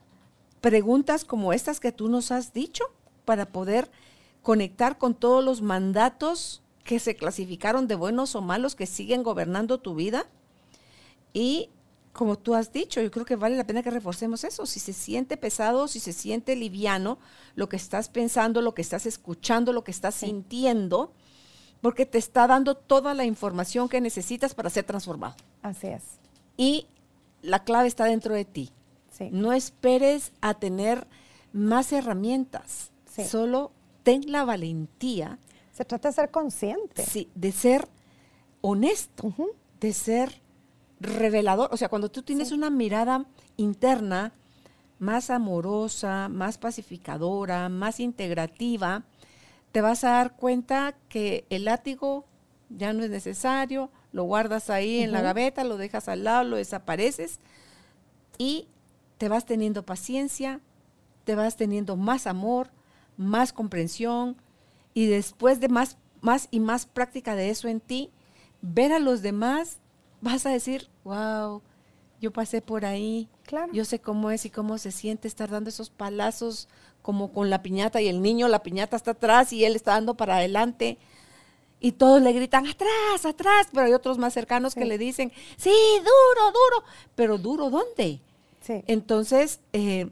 preguntas como estas que tú nos has dicho para poder conectar con todos los mandatos que se clasificaron de buenos o malos que siguen gobernando tu vida. Y como tú has dicho, yo creo que vale la pena que reforcemos eso. Si se siente pesado, si se siente liviano, lo que estás pensando, lo que estás escuchando, lo que estás sintiendo, porque te está dando toda la información que necesitas para ser transformado. Así es. Y la clave está dentro de ti. No esperes a tener más herramientas. Solo ten la valentía. Se trata de ser consciente. Sí, de ser honesto, de ser revelador. O sea, cuando tú tienes una mirada interna más amorosa, más pacificadora, más integrativa, te vas a dar cuenta que el látigo ya no es necesario, lo guardas ahí en la gaveta, lo dejas al lado, lo desapareces y te vas teniendo paciencia, te vas teniendo más amor, más comprensión y después de más, más y más práctica de eso en ti, ver a los demás, vas a decir, wow, yo pasé por ahí, claro. yo sé cómo es y cómo se siente estar dando esos palazos como con la piñata y el niño, la piñata está atrás y él está dando para adelante. Y todos le gritan, atrás, atrás, pero hay otros más cercanos que le dicen, sí, duro, duro, pero duro, ¿dónde? Entonces, eh,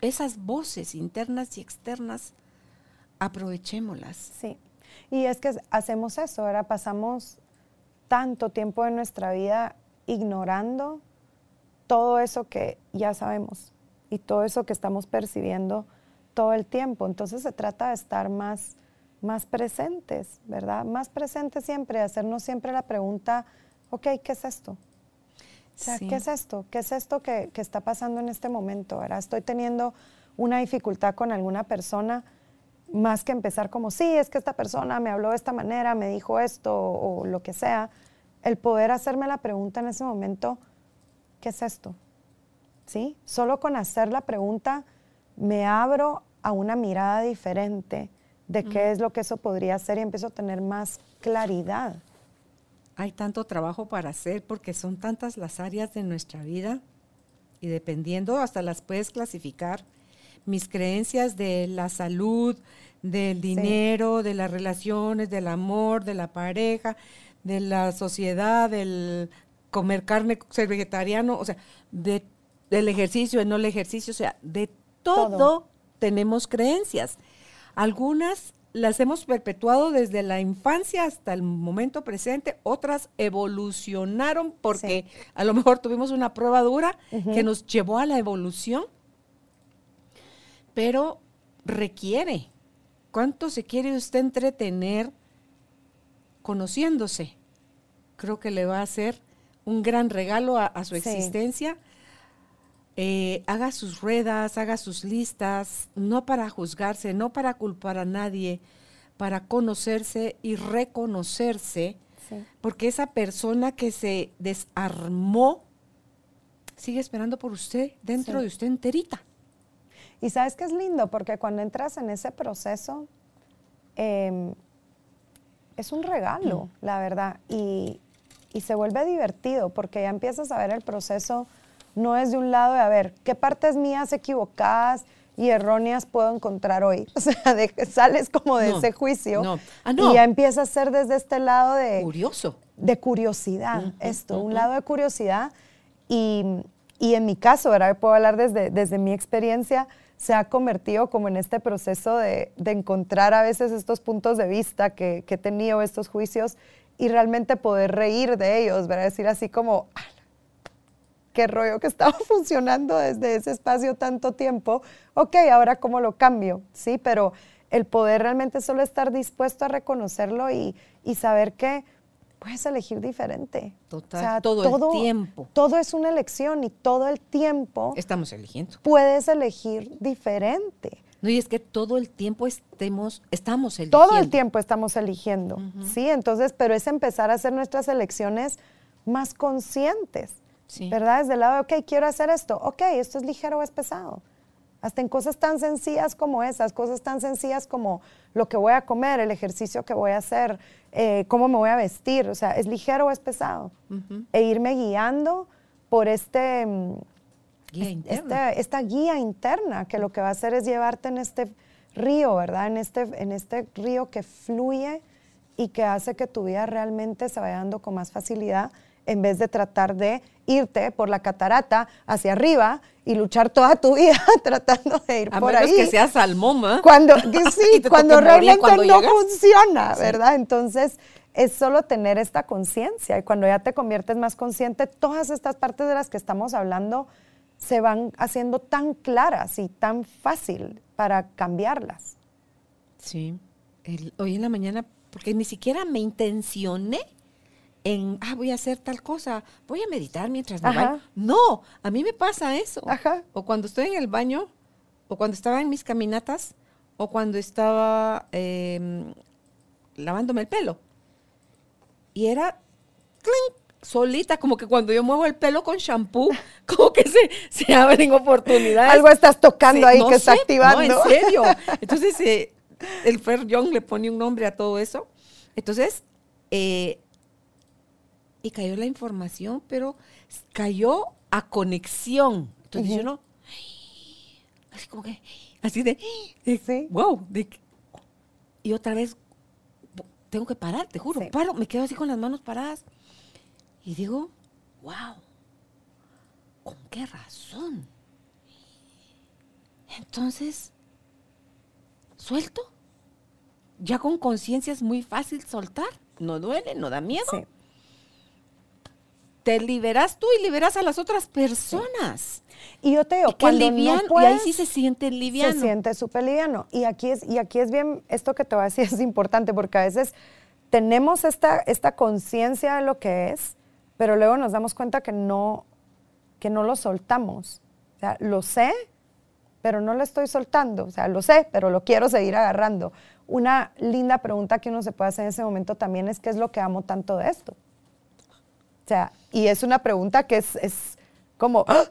esas voces internas y externas, aprovechémoslas. Sí. Y es que hacemos eso, ahora pasamos tanto tiempo de nuestra vida ignorando todo eso que ya sabemos y todo eso que estamos percibiendo todo el tiempo. Entonces se trata de estar más, más presentes, ¿verdad? Más presentes siempre, hacernos siempre la pregunta, ok, ¿qué es esto? O sea, ¿qué es esto? ¿Qué es esto que, que, está pasando en este momento? ¿verdad? Estoy teniendo una dificultad con alguna persona, más que empezar como, sí, es que esta persona me habló de esta manera, me dijo esto o, o lo que sea, el poder hacerme la pregunta en ese momento, ¿qué es esto? ¿Sí? Solo con hacer la pregunta me abro a una mirada diferente de qué es lo que eso podría ser y empiezo a tener más claridad. Hay tanto trabajo para hacer porque son tantas las áreas de nuestra vida y dependiendo hasta las puedes clasificar. Mis creencias de la salud, del dinero, de las relaciones, del amor, de la pareja, de la sociedad, del comer carne, ser vegetariano, o sea, de, del ejercicio, el no el ejercicio, o sea, de todo, tenemos creencias. Algunas las hemos perpetuado desde la infancia hasta el momento presente, otras evolucionaron porque a lo mejor tuvimos una prueba dura que nos llevó a la evolución, pero requiere. ¿Cuánto se quiere usted entretener conociéndose? Creo que le va a hacer un gran regalo a, su existencia eh, haga sus ruedas, haga sus listas, no para juzgarse, no para culpar a nadie, para conocerse y reconocerse, porque esa persona que se desarmó sigue esperando por usted dentro de usted enterita. Y sabes que es lindo, porque cuando entras en ese proceso, em, es un regalo, mm. la verdad, y, y se vuelve divertido, porque ya empiezas a ver el proceso no es de un lado de, a ver, ¿qué partes mías equivocadas y erróneas puedo encontrar hoy? O sea, de, sales como de ese juicio ah, y ya empieza a ser desde este lado de... Curioso. De curiosidad, esto, un lado de curiosidad. Y, en mi caso, ¿verdad? Puedo hablar desde, desde mi experiencia, se ha convertido como en este proceso de, encontrar a veces estos puntos de vista que, que, he tenido, estos juicios, y realmente poder reír de ellos, ¿verdad? Decir así como, ah, qué rollo que estaba funcionando desde ese espacio tanto tiempo, ok, ahora cómo lo cambio, ¿sí? Pero el poder realmente solo estar dispuesto a reconocerlo y, saber que puedes elegir diferente. Total, todo, el tiempo. Todo es una elección y todo el tiempo. Estamos eligiendo. Puedes elegir diferente. No, y es que todo el tiempo estemos, estamos eligiendo. Todo el tiempo estamos eligiendo, ¿sí? Entonces, pero es empezar a hacer nuestras elecciones más conscientes. ¿Verdad? Desde el lado de, ok, quiero hacer esto. Ok, esto es ligero o es pesado. Hasta en cosas tan sencillas como esas, cosas tan sencillas como lo que voy a comer, el ejercicio que voy a hacer, eh, cómo me voy a vestir. O sea, ¿es ligero o es pesado? E irme guiando por este, mm, este, esta guía interna, que lo que va a hacer es llevarte en este río, ¿verdad? En este, en este río que fluye y que hace que tu vida realmente se vaya dando con más facilidad en vez de tratar de irte por la catarata hacia arriba y luchar toda tu vida tratando de ir por ahí. que sea salmón, ¿eh? Cuando, sí, cuando realmente no funciona, ¿verdad? Entonces, es solo tener esta conciencia y cuando ya te conviertes más consciente, todas estas partes de las que estamos hablando se van haciendo tan claras y tan fácil para cambiarlas. Sí, hoy en la mañana, porque ni siquiera me intencioné en, ah, voy a hacer tal cosa, voy a meditar mientras me baño. No, a mí me pasa eso. O cuando estoy en el baño, o cuando estaba en mis caminatas, o cuando estaba em, lavándome el pelo. Y era solita, como que cuando yo muevo el pelo con shampoo, como que se, se abren oportunidades. Algo estás tocando ahí que está activando. No, en serio. Entonces, eh, el Fer Young le pone un nombre a todo eso. Entonces, eh, y cayó la información, pero cayó a conexión. Entonces yo no, así como que, así de, wow, y otra vez tengo que parar, te juro, paro, me quedo así con las manos paradas y digo, wow, ¿con qué razón? Entonces, suelto. Ya con conciencia es muy fácil soltar. No duele, no da miedo. Sí. Te liberas tú y liberas a las otras personas. Y yo te digo, Y, cuando liviano- no y ahí puedes, sí se siente liviano. se siente súper liviano. Y aquí, es, y aquí es bien, esto que te voy a decir es importante porque a veces tenemos esta, esta conciencia de lo que es, pero luego nos damos cuenta que no, que no lo soltamos. O sea, lo sé, pero no lo estoy soltando. O sea, lo sé, pero lo quiero seguir agarrando. Una linda pregunta que uno se puede hacer en ese momento también es, ¿qué es lo que amo tanto de esto? O sea, y es una pregunta que es, es como ¡ah!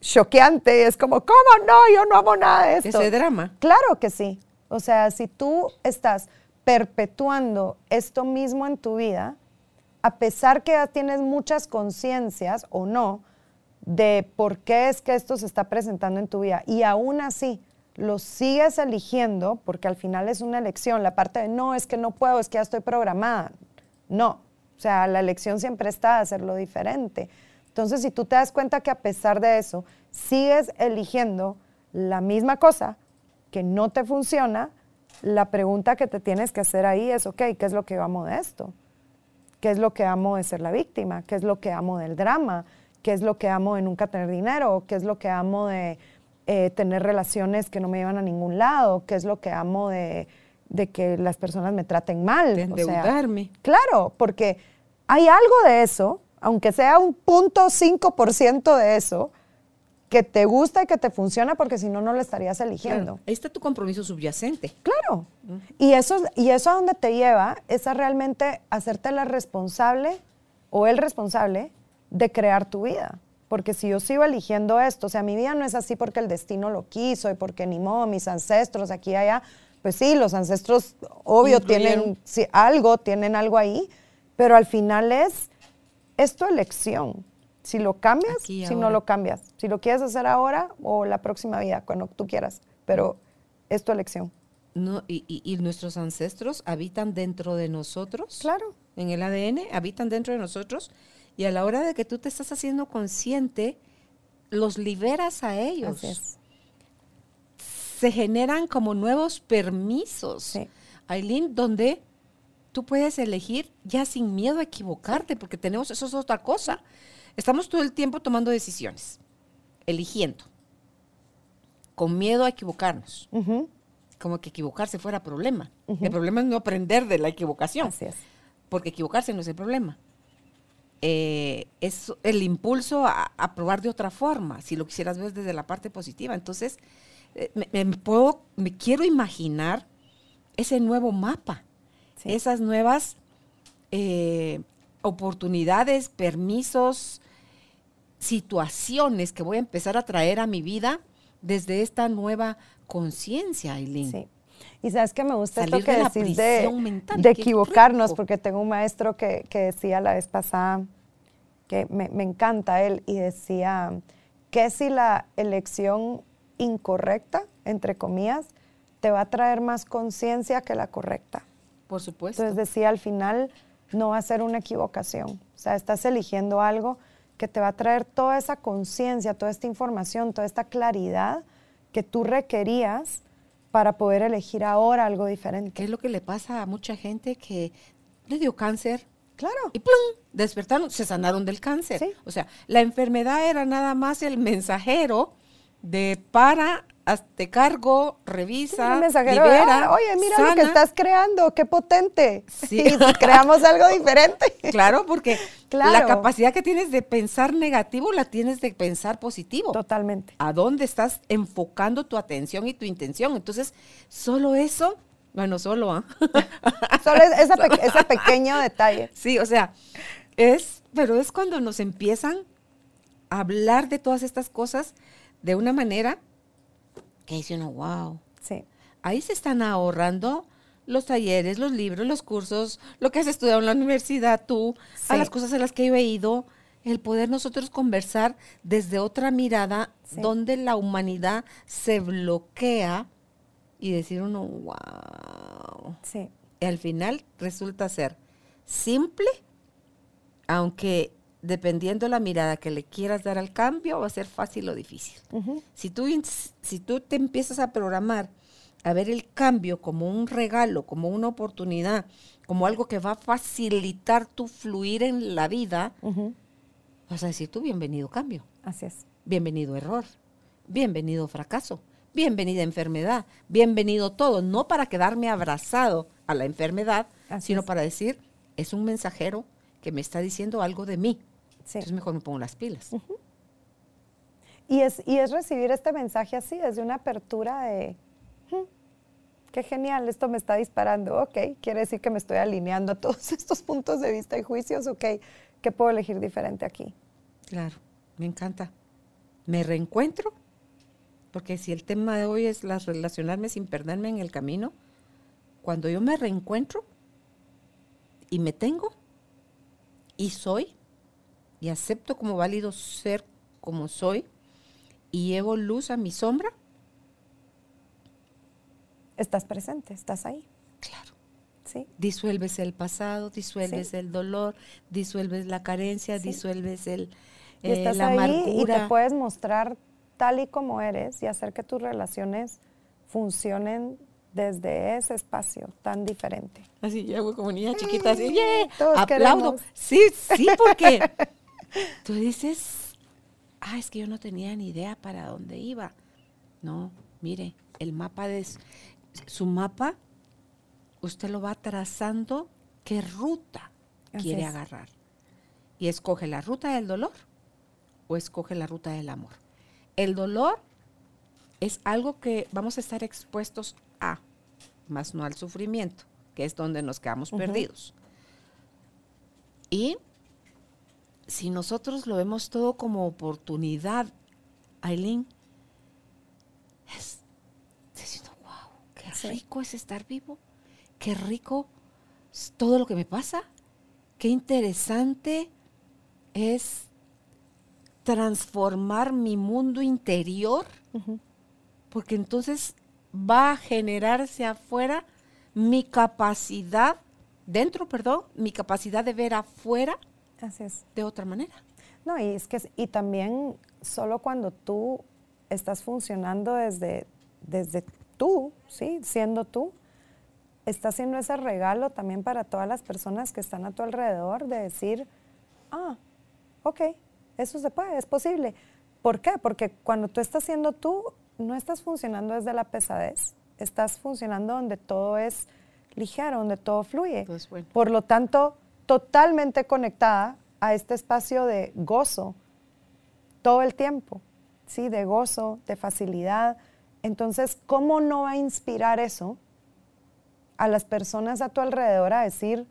choqueante, es como, ¿cómo no? Yo no amo nada de esto. Ese drama. Claro que sí. O sea, si tú estás perpetuando esto mismo en tu vida, a pesar que ya tienes muchas conciencias o no de por qué es que esto se está presentando en tu vida y aún así lo sigues eligiendo, porque al final es una elección, la parte de no, es que no puedo, es que ya estoy programada. No, sea, la elección siempre está a hacerlo diferente. Entonces, si tú te das cuenta que a pesar de eso, sigues eligiendo la misma cosa que no te funciona, la pregunta que te tienes que hacer ahí es, ok, ¿qué es lo que amo de esto? ¿Qué es lo que amo de ser la víctima? ¿Qué es lo que amo del drama? ¿Qué es lo que amo de nunca tener dinero? ¿Qué es lo que amo de eh, tener relaciones que no me llevan a ningún lado? ¿Qué es lo que amo de, de que las personas me traten mal? De O sea, endeudarme. claro, porque hay algo de eso, aunque sea un punto 5% de eso, que te gusta y que te funciona, porque si no, no lo estarías eligiendo. Claro, Ahí está tu compromiso subyacente. Claro. Y eso, y eso a donde te lleva es a realmente hacerte la responsable o el responsable de crear tu vida. Porque si yo sigo eligiendo esto, o sea, mi vida no es así porque el destino lo quiso y porque ni modo, mis ancestros aquí y allá, pues sí, los ancestros, obvio, tienen sí, algo, tienen algo ahí, pero al final es, es tu elección. Si lo cambias, Aquí si no ahora. lo cambias. Si lo quieres hacer ahora o la próxima vida, cuando tú quieras, pero es tu elección. No, y, y- y nuestros ancestros habitan dentro de nosotros. Claro. En el ADN, habitan dentro de nosotros. Y a la hora de que tú te estás haciendo consciente, los liberas a ellos. Así es. Se generan como nuevos permisos. Sí. Aileen, donde tú puedes elegir ya sin miedo a equivocarte, porque tenemos, eso es otra cosa. Estamos todo el tiempo tomando decisiones, eligiendo, con miedo a equivocarnos, como que equivocarse fuera problema. El problema es no aprender de la equivocación, Así es. porque equivocarse no es el problema. Eh, es el impulso a, a probar de otra forma, si lo quisieras ver desde la parte positiva. Entonces, eh, me, me puedo, me quiero imaginar ese nuevo mapa, Sí. esas nuevas eh, oportunidades, permisos, situaciones que voy a empezar a traer a mi vida desde esta nueva conciencia, Aileen. Sí. Y sabes que me gusta Salir esto que de decís de, mental, de equivocarnos, rico. porque tengo un maestro que, que decía la vez pasada, que me, me encanta él, y decía que si la elección incorrecta, entre comillas, te va a traer más conciencia que la correcta. Por supuesto. Entonces decía, al final no va a ser una equivocación. O sea, estás eligiendo algo que te va a traer toda esa conciencia, toda esta información, toda esta claridad que tú requerías para poder elegir ahora algo ¿Qué diferente. es lo que le pasa a mucha gente que le dio cáncer Claro. y ¡plum! despertaron, se sanaron del cáncer? Sí. O sea, la enfermedad era nada más el mensajero de para, hazte cargo, revisa, mensajero, libera, "Ah, oye, mira lo que sana". estás creando, qué potente. Sí. Y si creamos algo diferente. Claro, porque Claro. la capacidad que tienes de pensar negativo la tienes de pensar positivo. Totalmente. a dónde estás enfocando tu atención y tu intención. Entonces, solo eso, bueno, solo, ¿ah? Solo es- esa pe- ese pequeño detalle. sí, o sea, es, pero es cuando nos empiezan a hablar de todas estas cosas de una manera que dice uno, wow, Sí. ahí se están ahorrando los talleres, los libros, los cursos, lo que has estudiado en la universidad tú, a las cosas a las que yo he ido, el poder nosotros conversar desde otra mirada Sí. donde la humanidad se bloquea y decir uno, wow. Sí. Y al final resulta ser simple, aunque dependiendo la mirada que le quieras dar al cambio, va a ser fácil o difícil. si, tú, si tú te empiezas a programar a ver el cambio como un regalo, como una oportunidad, como algo que va a facilitar tu fluir en la vida, vas a decir tú bienvenido cambio. Así es. Bienvenido error. Bienvenido fracaso. Bienvenida enfermedad. Bienvenido todo. No para quedarme abrazado a la enfermedad, sino para decir, es un mensajero que me está diciendo algo de mí. Entonces mejor me pongo las pilas. y, es, y es recibir este mensaje así, desde una apertura de, hmm, qué genial, esto me está disparando, ok, quiere decir que me estoy alineando a todos estos puntos de vista y juicios, ok, ¿qué puedo elegir diferente aquí? Claro, me encanta. Me reencuentro, porque si el tema de hoy es las relacionarme sin perderme en el camino, cuando yo me reencuentro y me tengo y soy y acepto como válido ser como soy y llevo luz a mi sombra, estás presente, estás ahí. Claro. ¿Sí? Disuelves el pasado, disuelves el dolor, disuelves la carencia, disuelves el, y eh, estás ahí Y te puedes mostrar tal y como eres y hacer que tus relaciones funcionen desde ese espacio tan diferente. Así yo como niña chiquita, así, yeah, aplaudo. Sí, sí, porque tú dices, ah, es que yo no tenía ni idea para dónde iba. No, mire, el mapa de su mapa, usted lo va trazando qué ruta quiere agarrar. Y escoge la ruta del dolor o escoge la ruta del amor. El dolor es algo que vamos a estar expuestos a, más no al sufrimiento, que es donde nos quedamos perdidos. Y si nosotros lo vemos todo como oportunidad, Aileen, es diciendo, wow, qué rico es estar vivo, qué rico es todo lo que me pasa, qué interesante es transformar mi mundo interior, porque entonces va a generarse afuera mi capacidad, dentro, perdón, mi capacidad de ver afuera de otra manera. No, y es que, y también solo cuando tú estás funcionando desde, desde tú, ¿sí? Siendo tú, está haciendo ese regalo también para todas las personas que están a tu alrededor de decir, ah, ok, eso se puede, es posible. ¿Por qué? Porque cuando tú estás siendo tú, no estás funcionando desde la pesadez, estás funcionando donde todo es ligero, donde todo fluye. Pues Por lo tanto, totalmente conectada a este espacio de gozo todo el tiempo, ¿sí? De gozo, de facilidad. Entonces, ¿cómo no va a inspirar eso a las personas a tu alrededor a decir,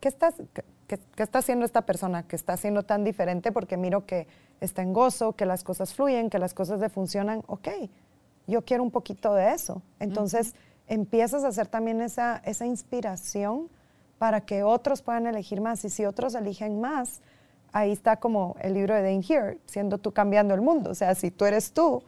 ¿qué estás, ¿Qué, está haciendo esta persona que está haciendo tan diferente? Porque miro que está en gozo, que las cosas fluyen, que las cosas le funcionan. Ok, yo quiero un poquito de eso. Entonces empiezas a hacer también esa, esa inspiración para que otros puedan elegir más. Y si otros eligen más, ahí está como el libro de Dane Here, siendo tú cambiando el mundo. O sea, si tú eres tú,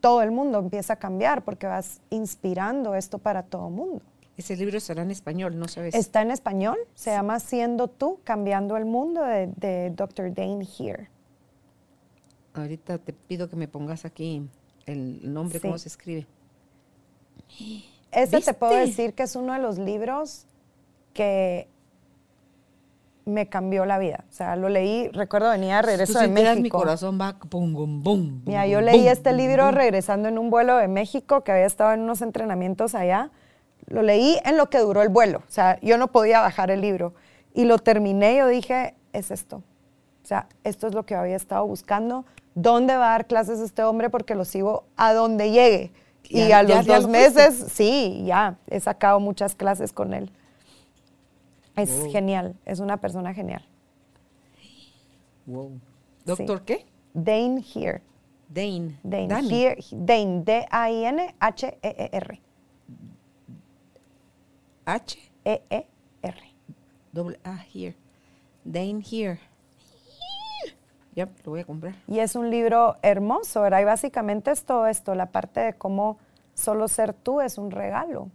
todo el mundo empieza a cambiar porque vas inspirando esto para todo el mundo. Ese libro estará en español, ¿no sabes? Está en español, se llama Siendo tú, cambiando el mundo de, de Dr. Dane Here. Ahorita te pido que me pongas aquí el nombre, cómo se escribe. Ese te puedo decir que es uno de los libros que me cambió la vida. O sea, lo leí, recuerdo venía regreso de México. mi corazón va pum, pum, pum, Mira, yo leí este libro regresando en un vuelo de México que había estado en unos entrenamientos allá lo leí en lo que duró el vuelo. O sea, yo no podía bajar el libro. Y lo terminé y yo dije, es esto. O sea, esto es lo que había estado buscando. ¿Dónde va a dar clases este hombre? Porque lo sigo a donde llegue. Y, a los dos meses, sí, ya, he sacado muchas clases con él. Es genial, es una persona genial. Wow. ¿Doctor qué? Dane Here. Dane. Dane. Dane, D-A-I-N-H-E-E-R. H E E R. Doble A here. Dane here. Ya, lo voy a comprar. Y es un libro hermoso, ¿verdad? Y básicamente es todo esto, la parte de cómo solo ser tú es un regalo.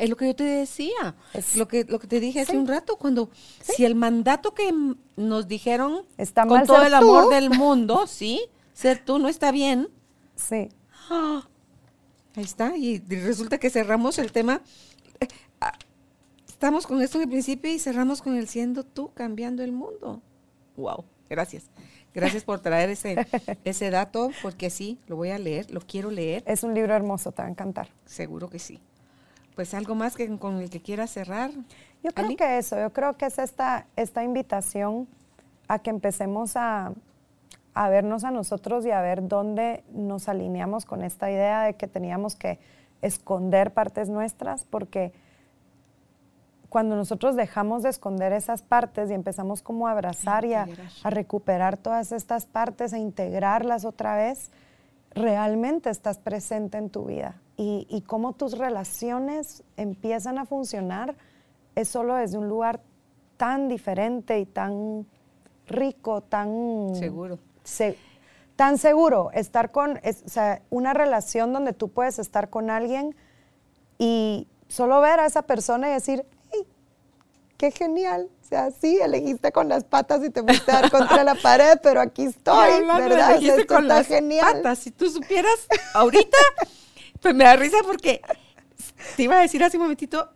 Es lo que yo te decía, es lo que, lo que te dije hace un rato, cuando si el mandato que nos dijeron está con todo el amor del mundo, sí, ser tú no está bien. Sí. Ah, ahí está, y resulta que cerramos el tema. Eh, ah, estamos con esto en el principio y cerramos con el siendo tú cambiando el mundo. Wow, gracias. Gracias por traer ese, ese dato, porque sí, lo voy a leer, lo quiero leer. Es un libro hermoso, te va a encantar. Seguro que sí pues algo más que con el que quiera cerrar. Yo creo que eso, yo creo que es esta, esta invitación a que empecemos a, a vernos a nosotros y a ver dónde nos alineamos con esta idea de que teníamos que esconder partes nuestras, porque cuando nosotros dejamos de esconder esas partes y empezamos como a abrazar y a, a, recuperar todas estas partes, a integrarlas otra vez, realmente estás presente en tu vida y, cómo tus relaciones empiezan a funcionar es solo desde un lugar tan diferente y tan rico, tan seguro. tan seguro. Estar con, o sea, una relación donde tú puedes estar con alguien y solo ver a esa persona y decir, hey, qué genial. O sea, sí, elegiste con las patas y te fuiste a dar contra la pared, pero aquí estoy, ¿verdad? Elegiste con las patas. Si tú supieras ahorita pues me da risa porque te iba a decir hace un momentito,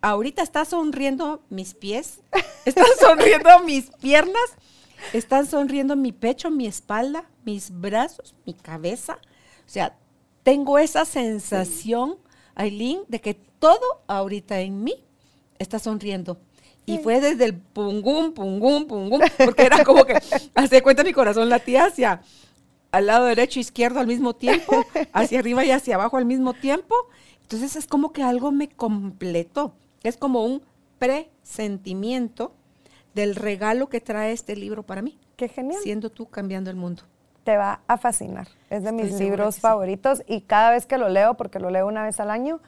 ahorita está sonriendo mis pies, están sonriendo mis piernas, están sonriendo mi pecho, mi espalda, mis brazos, mi cabeza. O sea, tengo esa sensación, Aileen, de que todo ahorita en mí está sonriendo. Y fue desde el pungum, pungum, pungum, porque era como que, hace cuenta mi corazón latía hacia al lado derecho e izquierdo al mismo tiempo, hacia arriba y hacia abajo al mismo tiempo. Entonces es como que algo me completó. Es como un presentimiento del regalo que trae este libro para mí. Qué genial. Siendo tú cambiando el mundo. Te va a fascinar. Es de mis libros favoritos y cada vez que lo leo, porque lo leo una vez al año,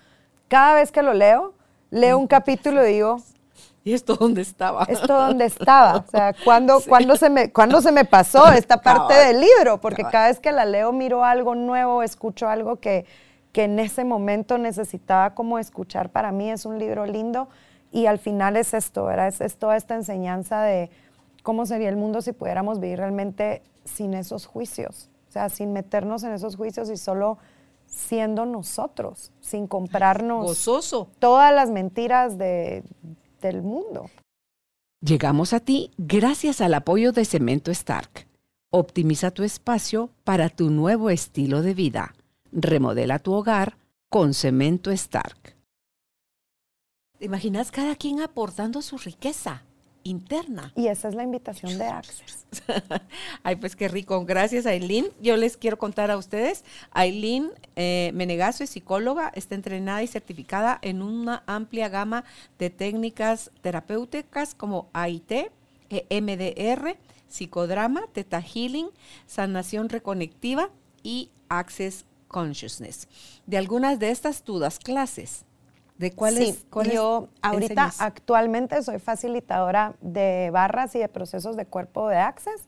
cada vez que lo leo, leo un capítulo y digo, ¿Y esto dónde estaba? Esto dónde estaba. O sea, ¿cuándo, se, me, se me pasó esta parte del libro? Porque cada vez que la leo miro algo nuevo, escucho algo que, que en ese momento necesitaba como escuchar. Para mí es un libro lindo y al final es esto, ¿verdad? Es, es toda esta enseñanza de cómo sería el mundo si pudiéramos vivir realmente sin esos juicios. O sea, sin meternos en esos juicios y solo siendo nosotros, sin comprarnos Gozoso. todas las mentiras de, del mundo. Llegamos a ti gracias al apoyo de Cemento Stark. Optimiza tu espacio para tu nuevo estilo de vida. Remodela tu hogar con Cemento Stark. ¿Te imaginas cada quien aportando su riqueza? Interna. Y esa es la invitación de Access. Ay, pues qué rico. Gracias, Aileen. Yo les quiero contar a ustedes. Aileen eh, Menegazo es psicóloga, está entrenada y certificada en una amplia gama de técnicas terapéuticas como AIT, e MDR, psicodrama, Teta Healing, sanación reconectiva y Access Consciousness. De algunas de estas dudas clases ¿De cuáles? Sí, yo ahorita actualmente soy facilitadora de barras y de procesos de cuerpo de Access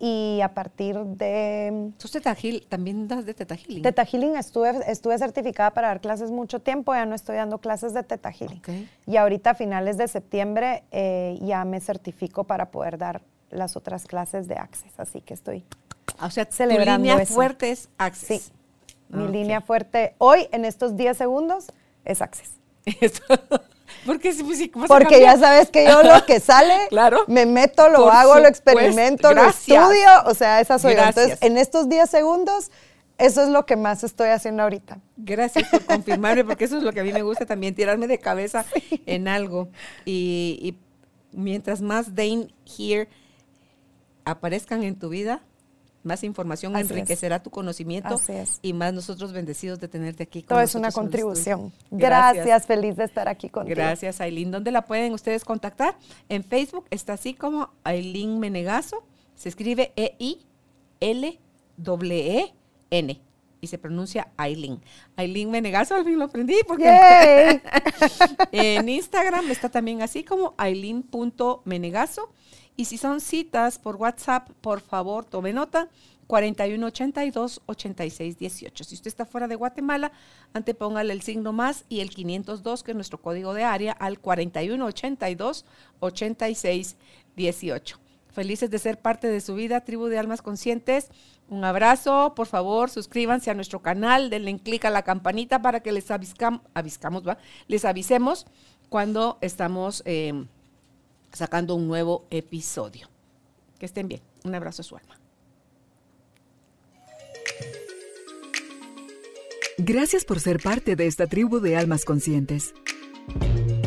y a partir de... ¿Tú teta también das de Teta Healing? Teta Healing estuve, estuve certificada para dar clases mucho tiempo, ya no estoy dando clases de Teta Healing. Y ahorita a finales de septiembre eh, ya me certifico para poder dar las otras clases de Access, así que estoy o sea, celebrando tu línea fuerte es Access. Sí, mi línea fuerte hoy en estos 10 segundos es Access. Porque, pues, Porque ya sabes que yo lo que sale, me meto, lo hago, lo experimento, lo estudio, o sea, esa soy Entonces, en estos 10 segundos, eso es lo que más estoy haciendo ahorita. Gracias por confirmarme, porque eso es lo que a mí me gusta también, tirarme de cabeza en algo. Y, y mientras más Dane Here aparezcan en tu vida, más información enriquecerá tu conocimiento y más nosotros bendecidos de tenerte aquí. Todo es una contribución. Gracias. feliz de estar aquí contigo. Gracias, Aileen. ¿Dónde la pueden ustedes contactar? En Facebook está así como Aileen Menegazo. Se escribe E-I-L-E-N y se pronuncia Aileen. Aileen Menegazo, al fin lo aprendí porque en Instagram está también así como aileen.menegazo Y si son citas por WhatsApp, por favor, tome nota. 4182-8618. Si usted está fuera de Guatemala, antepóngale el signo más y el 502, que es nuestro código de área, al 4182-8618. Felices de ser parte de su vida, tribu de almas conscientes. Un abrazo, por favor, suscríbanse a nuestro canal, denle clic a la campanita para que les aviscamos, ¿va? les avisemos cuando estamos eh, sacando un nuevo episodio. Que estén bien. Un abrazo a su alma. Gracias por ser parte de esta tribu de almas conscientes.